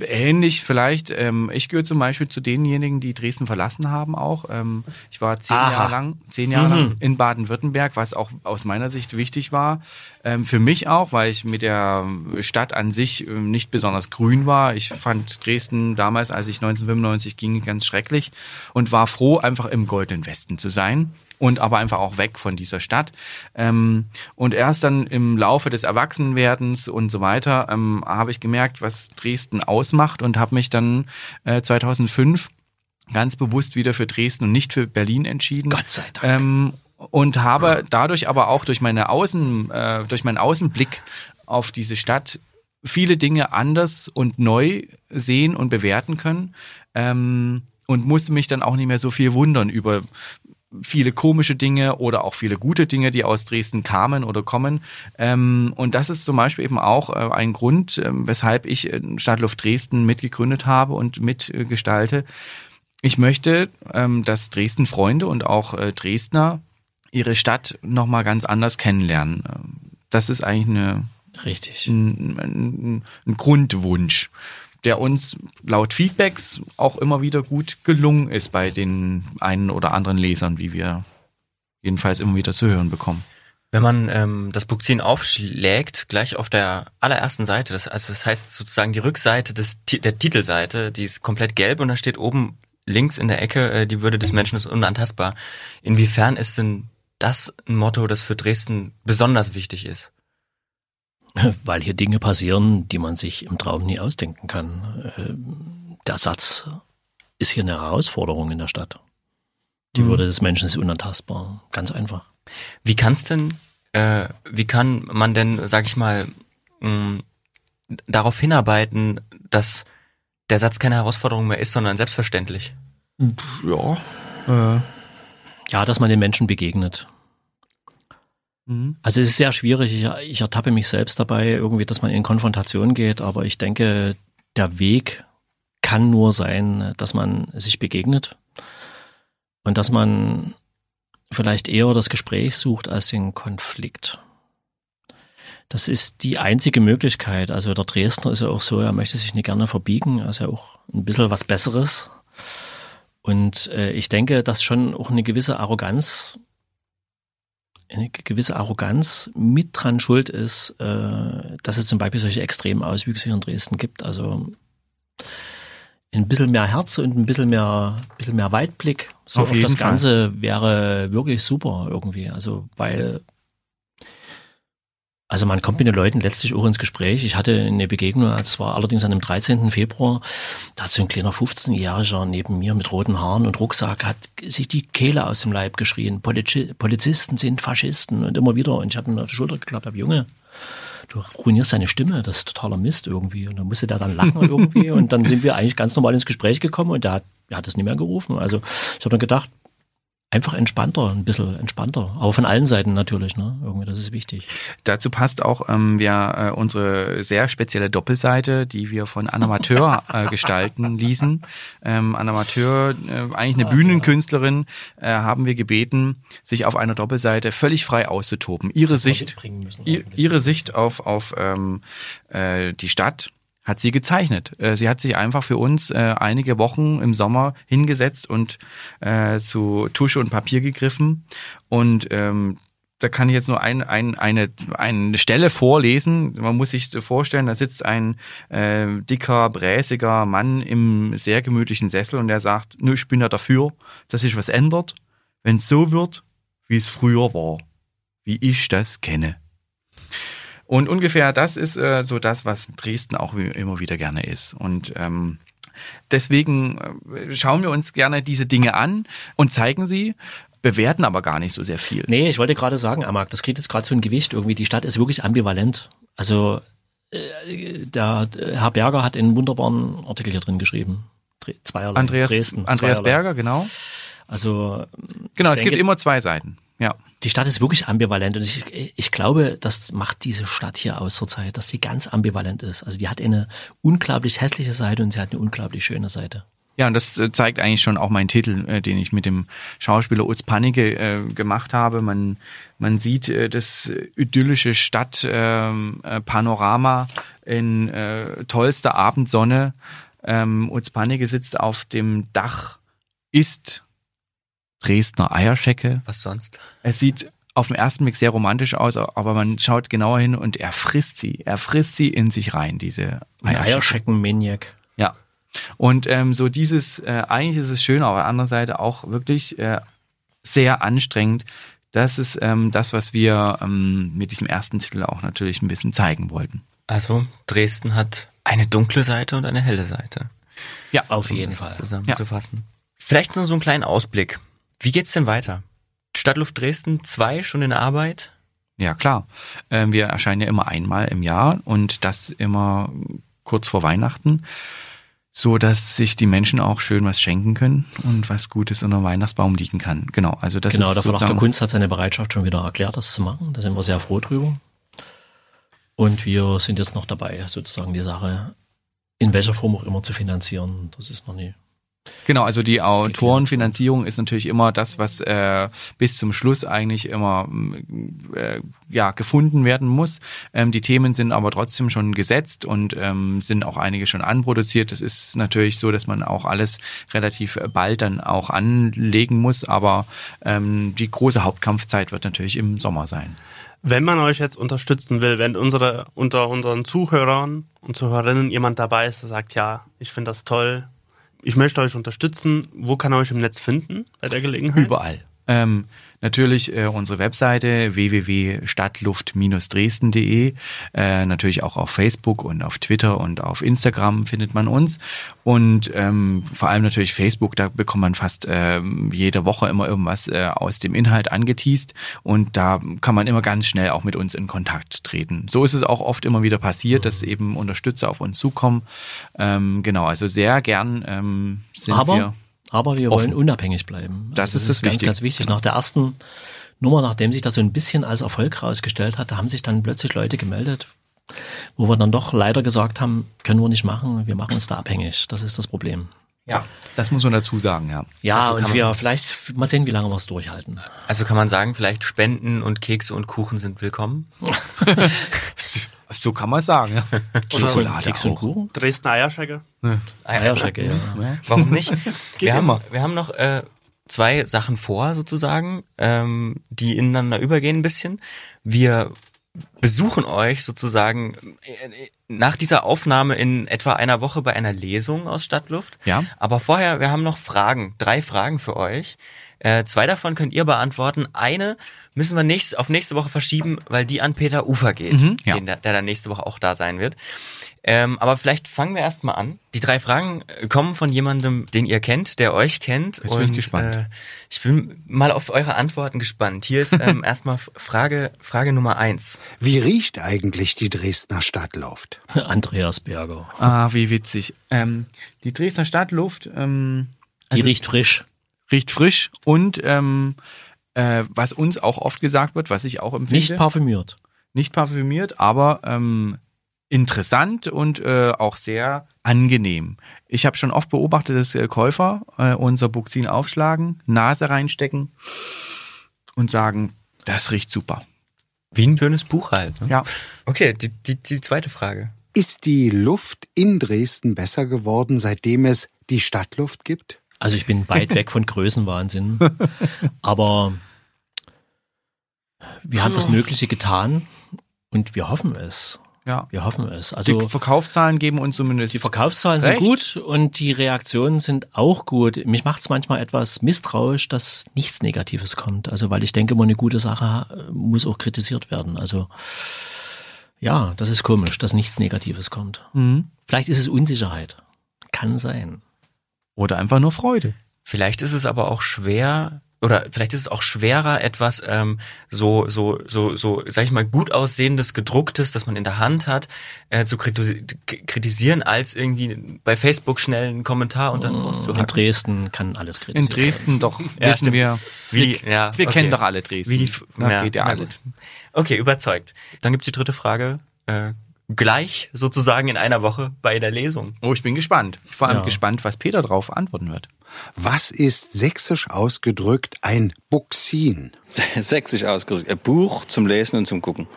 ähnlich vielleicht. Ähm, ich gehöre zum Beispiel zu denjenigen, die Dresden verlassen haben auch. Ähm, ich war zehn Aha. Jahre lang, zehn Jahre Mhm. lang in Baden-Württemberg, was auch aus meiner Sicht wichtig war. Ähm, für mich auch, weil ich mit der Stadt an sich ähm, nicht besonders grün war. Ich fand Dresden damals, als ich 1995 ging, ganz schrecklich und war froh, einfach im Goldenen Westen zu sein und aber einfach auch weg von dieser Stadt. Ähm, und erst dann im Laufe des Erwachsenwerdens und so weiter ähm, habe ich gemerkt, was Dresden ausmacht und habe mich dann äh, 2005 ganz bewusst wieder für Dresden und nicht für Berlin entschieden. Gott sei Dank. Ähm, und habe dadurch aber auch durch meine Außen, äh, durch meinen Außenblick auf diese Stadt viele Dinge anders und neu sehen und bewerten können ähm, und musste mich dann auch nicht mehr so viel wundern über viele komische Dinge oder auch viele gute Dinge, die aus Dresden kamen oder kommen. Ähm, und das ist zum Beispiel eben auch äh, ein Grund, äh, weshalb ich äh, Stadtluft Dresden mitgegründet habe und mitgestalte. Ich möchte, ähm, dass Dresden Freunde und auch äh, Dresdner ihre Stadt nochmal ganz anders kennenlernen. Das ist eigentlich eine, Richtig. ein, ein, ein Grundwunsch der uns laut Feedbacks auch immer wieder gut gelungen ist bei den einen oder anderen Lesern, wie wir jedenfalls immer wieder zu hören bekommen. Wenn man ähm, das Bukzin aufschlägt, gleich auf der allerersten Seite, das, also das heißt sozusagen die Rückseite des, der Titelseite, die ist komplett gelb und da steht oben links in der Ecke, äh, die Würde des Menschen ist unantastbar. Inwiefern ist denn das ein Motto, das für Dresden besonders wichtig ist? Weil hier Dinge passieren, die man sich im Traum nie ausdenken kann. Äh, der Satz ist hier eine Herausforderung in der Stadt. Die mhm. Würde des Menschen ist unantastbar. Ganz einfach. Wie kann's denn, äh, wie kann man denn, sag ich mal, mh, darauf hinarbeiten, dass der Satz keine Herausforderung mehr ist, sondern selbstverständlich? Ja. Äh. Ja, dass man den Menschen begegnet. Mhm. Also es ist sehr schwierig. Ich, ich ertappe mich selbst dabei, irgendwie, dass man in Konfrontation geht, aber ich denke, der Weg kann nur sein, dass man sich begegnet und dass man vielleicht eher das Gespräch sucht als den Konflikt. Das ist die einzige Möglichkeit. Also der Dresdner ist ja auch so, er möchte sich nicht gerne verbiegen, er ist ja auch ein bisschen was Besseres. Und äh, ich denke, dass schon auch eine gewisse Arroganz eine gewisse Arroganz mit dran schuld ist, äh, dass es zum Beispiel solche extremen Auswüchse hier in Dresden gibt. Also ein bisschen mehr Herz und ein bisschen mehr, bisschen mehr Weitblick so auf, auf das Fall. Ganze wäre wirklich super irgendwie. Also weil also man kommt mit den Leuten letztlich auch ins Gespräch. Ich hatte eine Begegnung, das war allerdings an dem 13. Februar, da hat so ein kleiner 15-Jähriger neben mir mit roten Haaren und Rucksack, hat sich die Kehle aus dem Leib geschrien. Polizisten sind Faschisten und immer wieder. Und ich habe ihm auf die Schulter geklappt, habe Junge, du ruinierst deine Stimme, das ist totaler Mist irgendwie. Und dann musste der dann lachen irgendwie. Und dann sind wir eigentlich ganz normal ins Gespräch gekommen und der hat, der hat das nicht mehr gerufen. Also ich habe dann gedacht, einfach entspannter, ein bisschen entspannter. Aber von allen Seiten natürlich, ne? Irgendwie, das ist wichtig. Dazu passt auch ähm, wir, äh, unsere sehr spezielle Doppelseite, die wir von Anamateur äh, gestalten ließen. Ähm, Anamateur, äh, eigentlich eine Bühnenkünstlerin, äh, haben wir gebeten, sich auf einer Doppelseite völlig frei auszutoben. Ihre Sicht, ihre Sicht auf, auf ähm, äh, die Stadt hat sie gezeichnet. Äh, sie hat sich einfach für uns äh, einige Wochen im Sommer hingesetzt und äh, zu Tusche und Papier gegriffen. Und ähm, da kann ich jetzt nur ein, ein, eine, eine Stelle vorlesen. Man muss sich vorstellen, da sitzt ein dicker, bräsiger Mann im sehr gemütlichen Sessel und der sagt, nö, ich bin ja dafür, dass sich was ändert, wenn es so wird, wie es früher war, wie ich das kenne. Und ungefähr das ist äh, so das, was Dresden auch immer wieder gerne ist. Und ähm, deswegen äh, schauen wir uns gerne diese Dinge an und zeigen sie bewerten aber gar nicht so sehr viel. Nee, ich wollte gerade sagen, Amak, das kriegt jetzt gerade so ein Gewicht irgendwie. Die Stadt ist wirklich ambivalent. Also äh, der Herr Berger hat einen wunderbaren Artikel hier drin geschrieben. Zweierlei. Andreas, Dresden. Andreas zweierlei. Berger, genau. Also genau, es denke, gibt immer zwei Seiten. Ja. Die Stadt ist wirklich ambivalent und ich, ich glaube, das macht diese Stadt hier aus zur Zeit, dass sie ganz ambivalent ist. Also die hat eine unglaublich hässliche Seite und sie hat eine unglaublich schöne Seite. Ja, und das äh, zeigt eigentlich schon auch meinen Titel, äh, den ich mit dem Schauspieler Utz Pannige äh, gemacht habe. Man, man sieht äh, das idyllische Stadtpanorama ähm, äh, in äh, tollster Abendsonne. Ähm, Utz Pannige sitzt auf dem Dach, isst Dresdner Eierschecke. Was sonst? Es sieht auf den ersten Blick sehr romantisch aus, aber man schaut genauer hin und er frisst sie. Er frisst sie in sich rein, diese Eierschecken. Eierschecken-Maniac. Ja. Und ähm, so dieses, äh, eigentlich ist es schön, aber auf der anderen Seite auch wirklich äh, sehr anstrengend. Das ist ähm, das, was wir ähm, mit diesem ersten Titel auch natürlich ein bisschen zeigen wollten. Also Dresden hat eine dunkle Seite und eine helle Seite. Ja, auf jeden Fall. Zusammenzufassen. Ja. Vielleicht nur so einen kleinen Ausblick. Wie geht's denn weiter? Stadtluft Dresden 2 schon in Arbeit? Ja, klar. Ähm, wir erscheinen ja immer einmal im Jahr und das immer kurz vor Weihnachten. so dass sich die Menschen auch schön was schenken können und was Gutes unter dem Weihnachtsbaum liegen kann. Genau, also das genau, ist der Verlag der Kunst hat seine Bereitschaft schon wieder erklärt, das zu machen. Da sind wir sehr froh drüber. Und wir sind jetzt noch dabei, sozusagen die Sache in welcher Form auch immer zu finanzieren. Das ist noch nie. Genau, also die Autorenfinanzierung ist natürlich immer das, was äh, bis zum Schluss eigentlich immer mm, äh, ja gefunden werden muss. Ähm, die Themen sind aber trotzdem schon gesetzt und ähm, sind auch einige schon anproduziert. Das ist natürlich so, dass man auch alles relativ bald dann auch anlegen muss, aber ähm, die große Hauptkampfzeit wird natürlich im Sommer sein. Wenn man euch jetzt unterstützen will, wenn unsere, unter unseren Zuhörern und Zuhörerinnen jemand dabei ist, der sagt, ja, ich finde das toll, ich möchte euch unterstützen, wo kann er euch im Netz finden bei der Gelegenheit? Überall. Ähm, natürlich äh, unsere Webseite www.stadtluft-dresden.de, äh, natürlich auch auf Facebook und auf Twitter und auf Instagram findet man uns und ähm, vor allem natürlich Facebook, da bekommt man fast ähm, jede Woche immer irgendwas äh, aus dem Inhalt angeteased und da kann man immer ganz schnell auch mit uns in Kontakt treten. So ist es auch oft immer wieder passiert, dass eben Unterstützer auf uns zukommen. Ähm, genau, also sehr gern ähm, sind Aber, wir aber wir offen. wollen unabhängig bleiben. Das ist das ganz, Wichtige. ganz wichtig. Nach der ersten Nummer, nachdem sich das so ein bisschen als Erfolg rausgestellt hat, da haben sich dann plötzlich Leute gemeldet, wo wir dann doch leider gesagt haben, können wir nicht machen, wir machen uns da abhängig. Das ist das Problem. Ja, das muss man dazu sagen, ja. Ja, Also und man- wir vielleicht mal sehen, wie lange wir es durchhalten. Also kann man sagen, vielleicht Spenden und Kekse und Kuchen sind willkommen. So kann man sagen, ja. Schokolade Keks und auch. Kuchen? Dresden Eierschecke. Eierschecke, ja. Warum nicht? wir, haben, immer. wir haben noch äh, zwei Sachen vor, sozusagen, ähm, die ineinander übergehen ein bisschen. Wir besuchen euch sozusagen äh, nach dieser Aufnahme in etwa einer Woche bei einer Lesung aus Stadtluft. Ja. Aber vorher, wir haben noch Fragen, drei Fragen für euch. Äh, zwei davon könnt ihr beantworten. Eine müssen wir nächst, auf nächste Woche verschieben, weil die an Peter Ufer geht, Mhm, ja. den, der, der dann nächste Woche auch da sein wird. Ähm, aber vielleicht fangen wir erst mal an. Die drei Fragen äh, kommen von jemandem, den ihr kennt, der euch kennt. Jetzt bin ich gespannt. Äh, ich bin mal auf eure Antworten gespannt. Hier ist ähm, erstmal Frage, Frage Nummer eins. Wie riecht eigentlich die Dresdner Stadtluft? Andreas Berger. Ah, wie witzig. Ähm, die Dresdner Stadtluft ähm, Die riecht frisch. riecht frisch und ähm, äh, was uns auch oft gesagt wird, was ich auch empfinde, Nicht parfümiert. nicht parfümiert, aber ähm, interessant und äh, auch sehr angenehm. Ich habe schon oft beobachtet, dass äh, Käufer äh, unser Buxin aufschlagen, Nase reinstecken und sagen, das riecht super. Wie ein schönes Buch halt. Ne? Ja. Okay, die, die, die zweite Frage. Ist die Luft in Dresden besser geworden, seitdem es die Stadtluft gibt? Also ich bin weit weg von Größenwahnsinn. Aber wir haben das Mögliche getan und wir hoffen es. Ja. Wir hoffen es. Die Also Verkaufszahlen geben uns zumindest die Verkaufszahlen sind Recht. gut und die Reaktionen sind auch gut. Mich macht es manchmal etwas misstrauisch, dass nichts Negatives kommt. Also weil ich denke, immer eine gute Sache äh, muss auch kritisiert werden. Also ja, das ist komisch, dass nichts Negatives kommt. Mhm. Vielleicht ist es Unsicherheit. Kann sein. oder einfach nur Freude. Vielleicht ist es aber auch schwer, oder vielleicht ist es auch schwerer, etwas ähm, so, so, so, so, sag ich mal, gut aussehendes, gedrucktes, das man in der Hand hat, äh, zu kritisieren, als irgendwie bei Facebook schnell einen Kommentar und dann In rauszuhacken. Dresden kann alles In kritisiert werden. Dresden doch Ja, wissen stimmt. wir, Wie die, ja, wir okay. kennen doch alle Dresden. Wie die, Da geht ja na alles. Okay, überzeugt. Dann gibt's die dritte Frage. Äh, gleich sozusagen in einer Woche bei der Lesung. Oh, ich bin gespannt. Vor allem Ja. gespannt, was Peter drauf antworten wird. Was ist sächsisch ausgedrückt ein Buxin? Sächsisch ausgedrückt. Ein Buch zum Lesen und zum Gucken.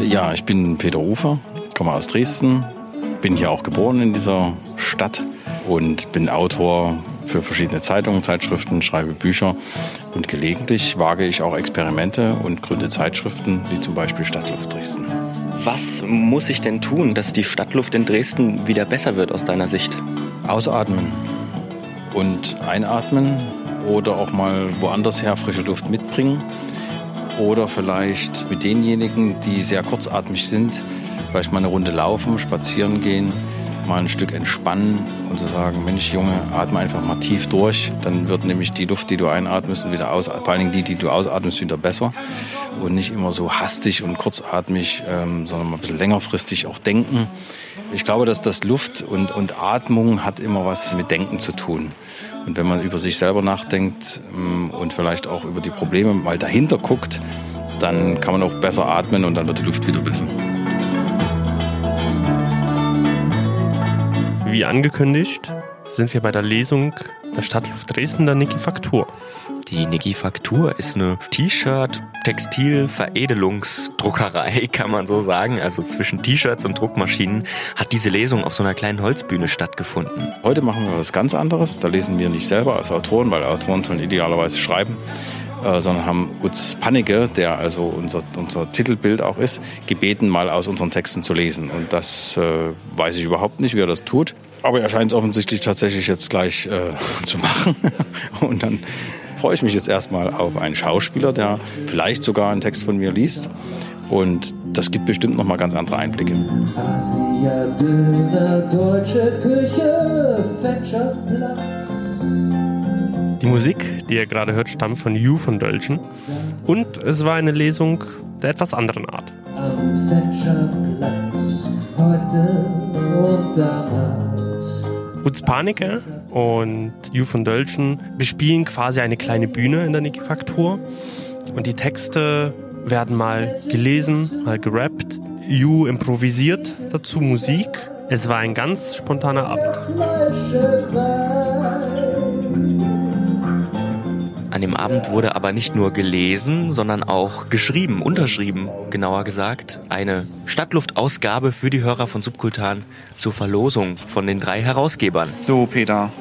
Ja, ich bin Peter Ufer, komme aus Dresden, bin hier auch geboren in dieser Stadt und bin Autor für verschiedene Zeitungen, Zeitschriften, schreibe Bücher und gelegentlich wage ich auch Experimente und gründe Zeitschriften, wie zum Beispiel Stadtluft Dresden. Was muss ich denn tun, dass die Stadtluft in Dresden wieder besser wird aus deiner Sicht? Ausatmen und einatmen oder auch mal woanders her frische Luft mitbringen. Oder vielleicht mit denjenigen, die sehr kurzatmig sind, vielleicht mal eine Runde laufen, spazieren gehen mal ein Stück entspannen und zu sagen, Mensch Junge, atme einfach mal tief durch. Dann wird nämlich die Luft, die du einatmest wieder aus, vor allen Dingen die, die du ausatmest, wieder besser. Und nicht immer so hastig und kurzatmig, ähm, sondern mal ein bisschen längerfristig auch denken. Ich glaube, dass das Luft und, und Atmung hat immer was mit Denken zu tun. Und wenn man über sich selber nachdenkt ähm, und vielleicht auch über die Probleme mal dahinter guckt, dann kann man auch besser atmen und dann wird die Luft wieder besser. Wie angekündigt sind wir bei der Lesung der Stadtluft Dresden der Niki Faktur. Die Niki Faktur ist eine T-Shirt, Textil, Veredelungsdruckerei, kann man so sagen. Also zwischen T-Shirts und Druckmaschinen hat diese Lesung auf so einer kleinen Holzbühne stattgefunden. Heute machen wir was ganz anderes. Da lesen wir nicht selber als Autoren, weil Autoren sollen idealerweise schreiben äh, sondern haben Utz Pannike, der also unser, unser Titelbild auch ist, gebeten, mal aus unseren Texten zu lesen. Und das äh, weiß ich überhaupt nicht, wie er das tut. Aber er scheint es offensichtlich tatsächlich jetzt gleich äh, zu machen. Und dann freue ich mich jetzt erstmal auf einen Schauspieler, der vielleicht sogar einen Text von mir liest. Und das gibt bestimmt noch mal ganz andere Einblicke. Asia, Döner, deutsche Küche, Fetcherplatz. Die Musik, die ihr gerade hört, stammt von You von Dölschen. Und es war eine Lesung der etwas anderen Art. Am heute und. Utz Panike und You von Dölschen bespielen quasi eine kleine Bühne in der Niki Faktur. Und die Texte werden mal gelesen, mal gerappt. You improvisiert dazu Musik. Es war ein ganz spontaner Abend. An dem Abend wurde aber nicht nur gelesen, sondern auch geschrieben, unterschrieben, genauer gesagt. Eine Stadtluftausgabe für die Hörer von Subkultan zur Verlosung von den drei Herausgebern. So, Peter,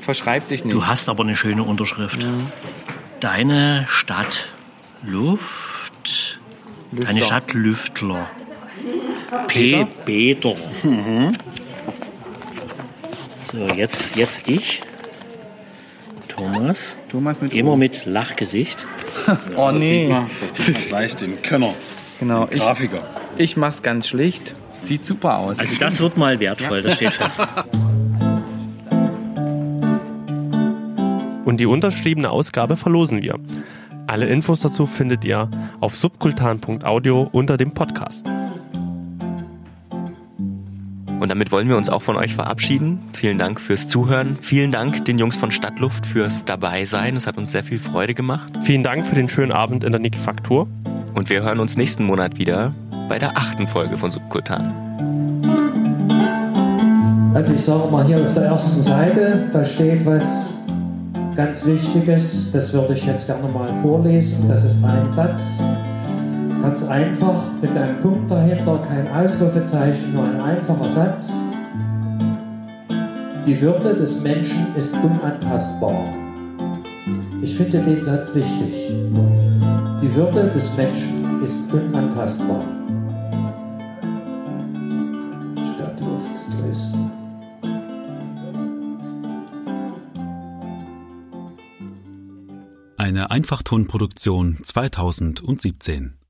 verschreib dich nicht. Du hast aber eine schöne Unterschrift. Deine Stadt Luft. Deine Stadt Lüftler. P. Peter. So, jetzt, jetzt ich. Thomas. Thomas mit Immer mit Lachgesicht. Oh nee. das sieht man gleich den Könner, Genau. den Ich, Grafiker. ich mach's ganz schlicht. Sieht super aus. Also das wird mal wertvoll, das steht fest. Und die unterschriebene Ausgabe verlosen wir. Alle Infos dazu findet ihr auf subkultan.audio unter dem Podcast. Und damit wollen wir uns auch von euch verabschieden. Vielen Dank fürs Zuhören. Vielen Dank den Jungs von Stadtluft fürs Dabeisein. Es hat uns sehr viel Freude gemacht. Vielen Dank für den schönen Abend in der Niki Faktur. Und wir hören uns nächsten Monat wieder bei der achten Folge von Subkultan. Also ich sage mal hier auf der ersten Seite, da steht was ganz Wichtiges, das würde ich jetzt gerne mal vorlesen. Das ist ein Satz. Ganz einfach, mit einem Punkt dahinter, kein Ausrufezeichen, nur ein einfacher Satz. Die Würde des Menschen ist unantastbar. Ich finde den Satz wichtig. Die Würde des Menschen ist unantastbar. Stadtluft Dresden. Eine Einfachtonproduktion 2017.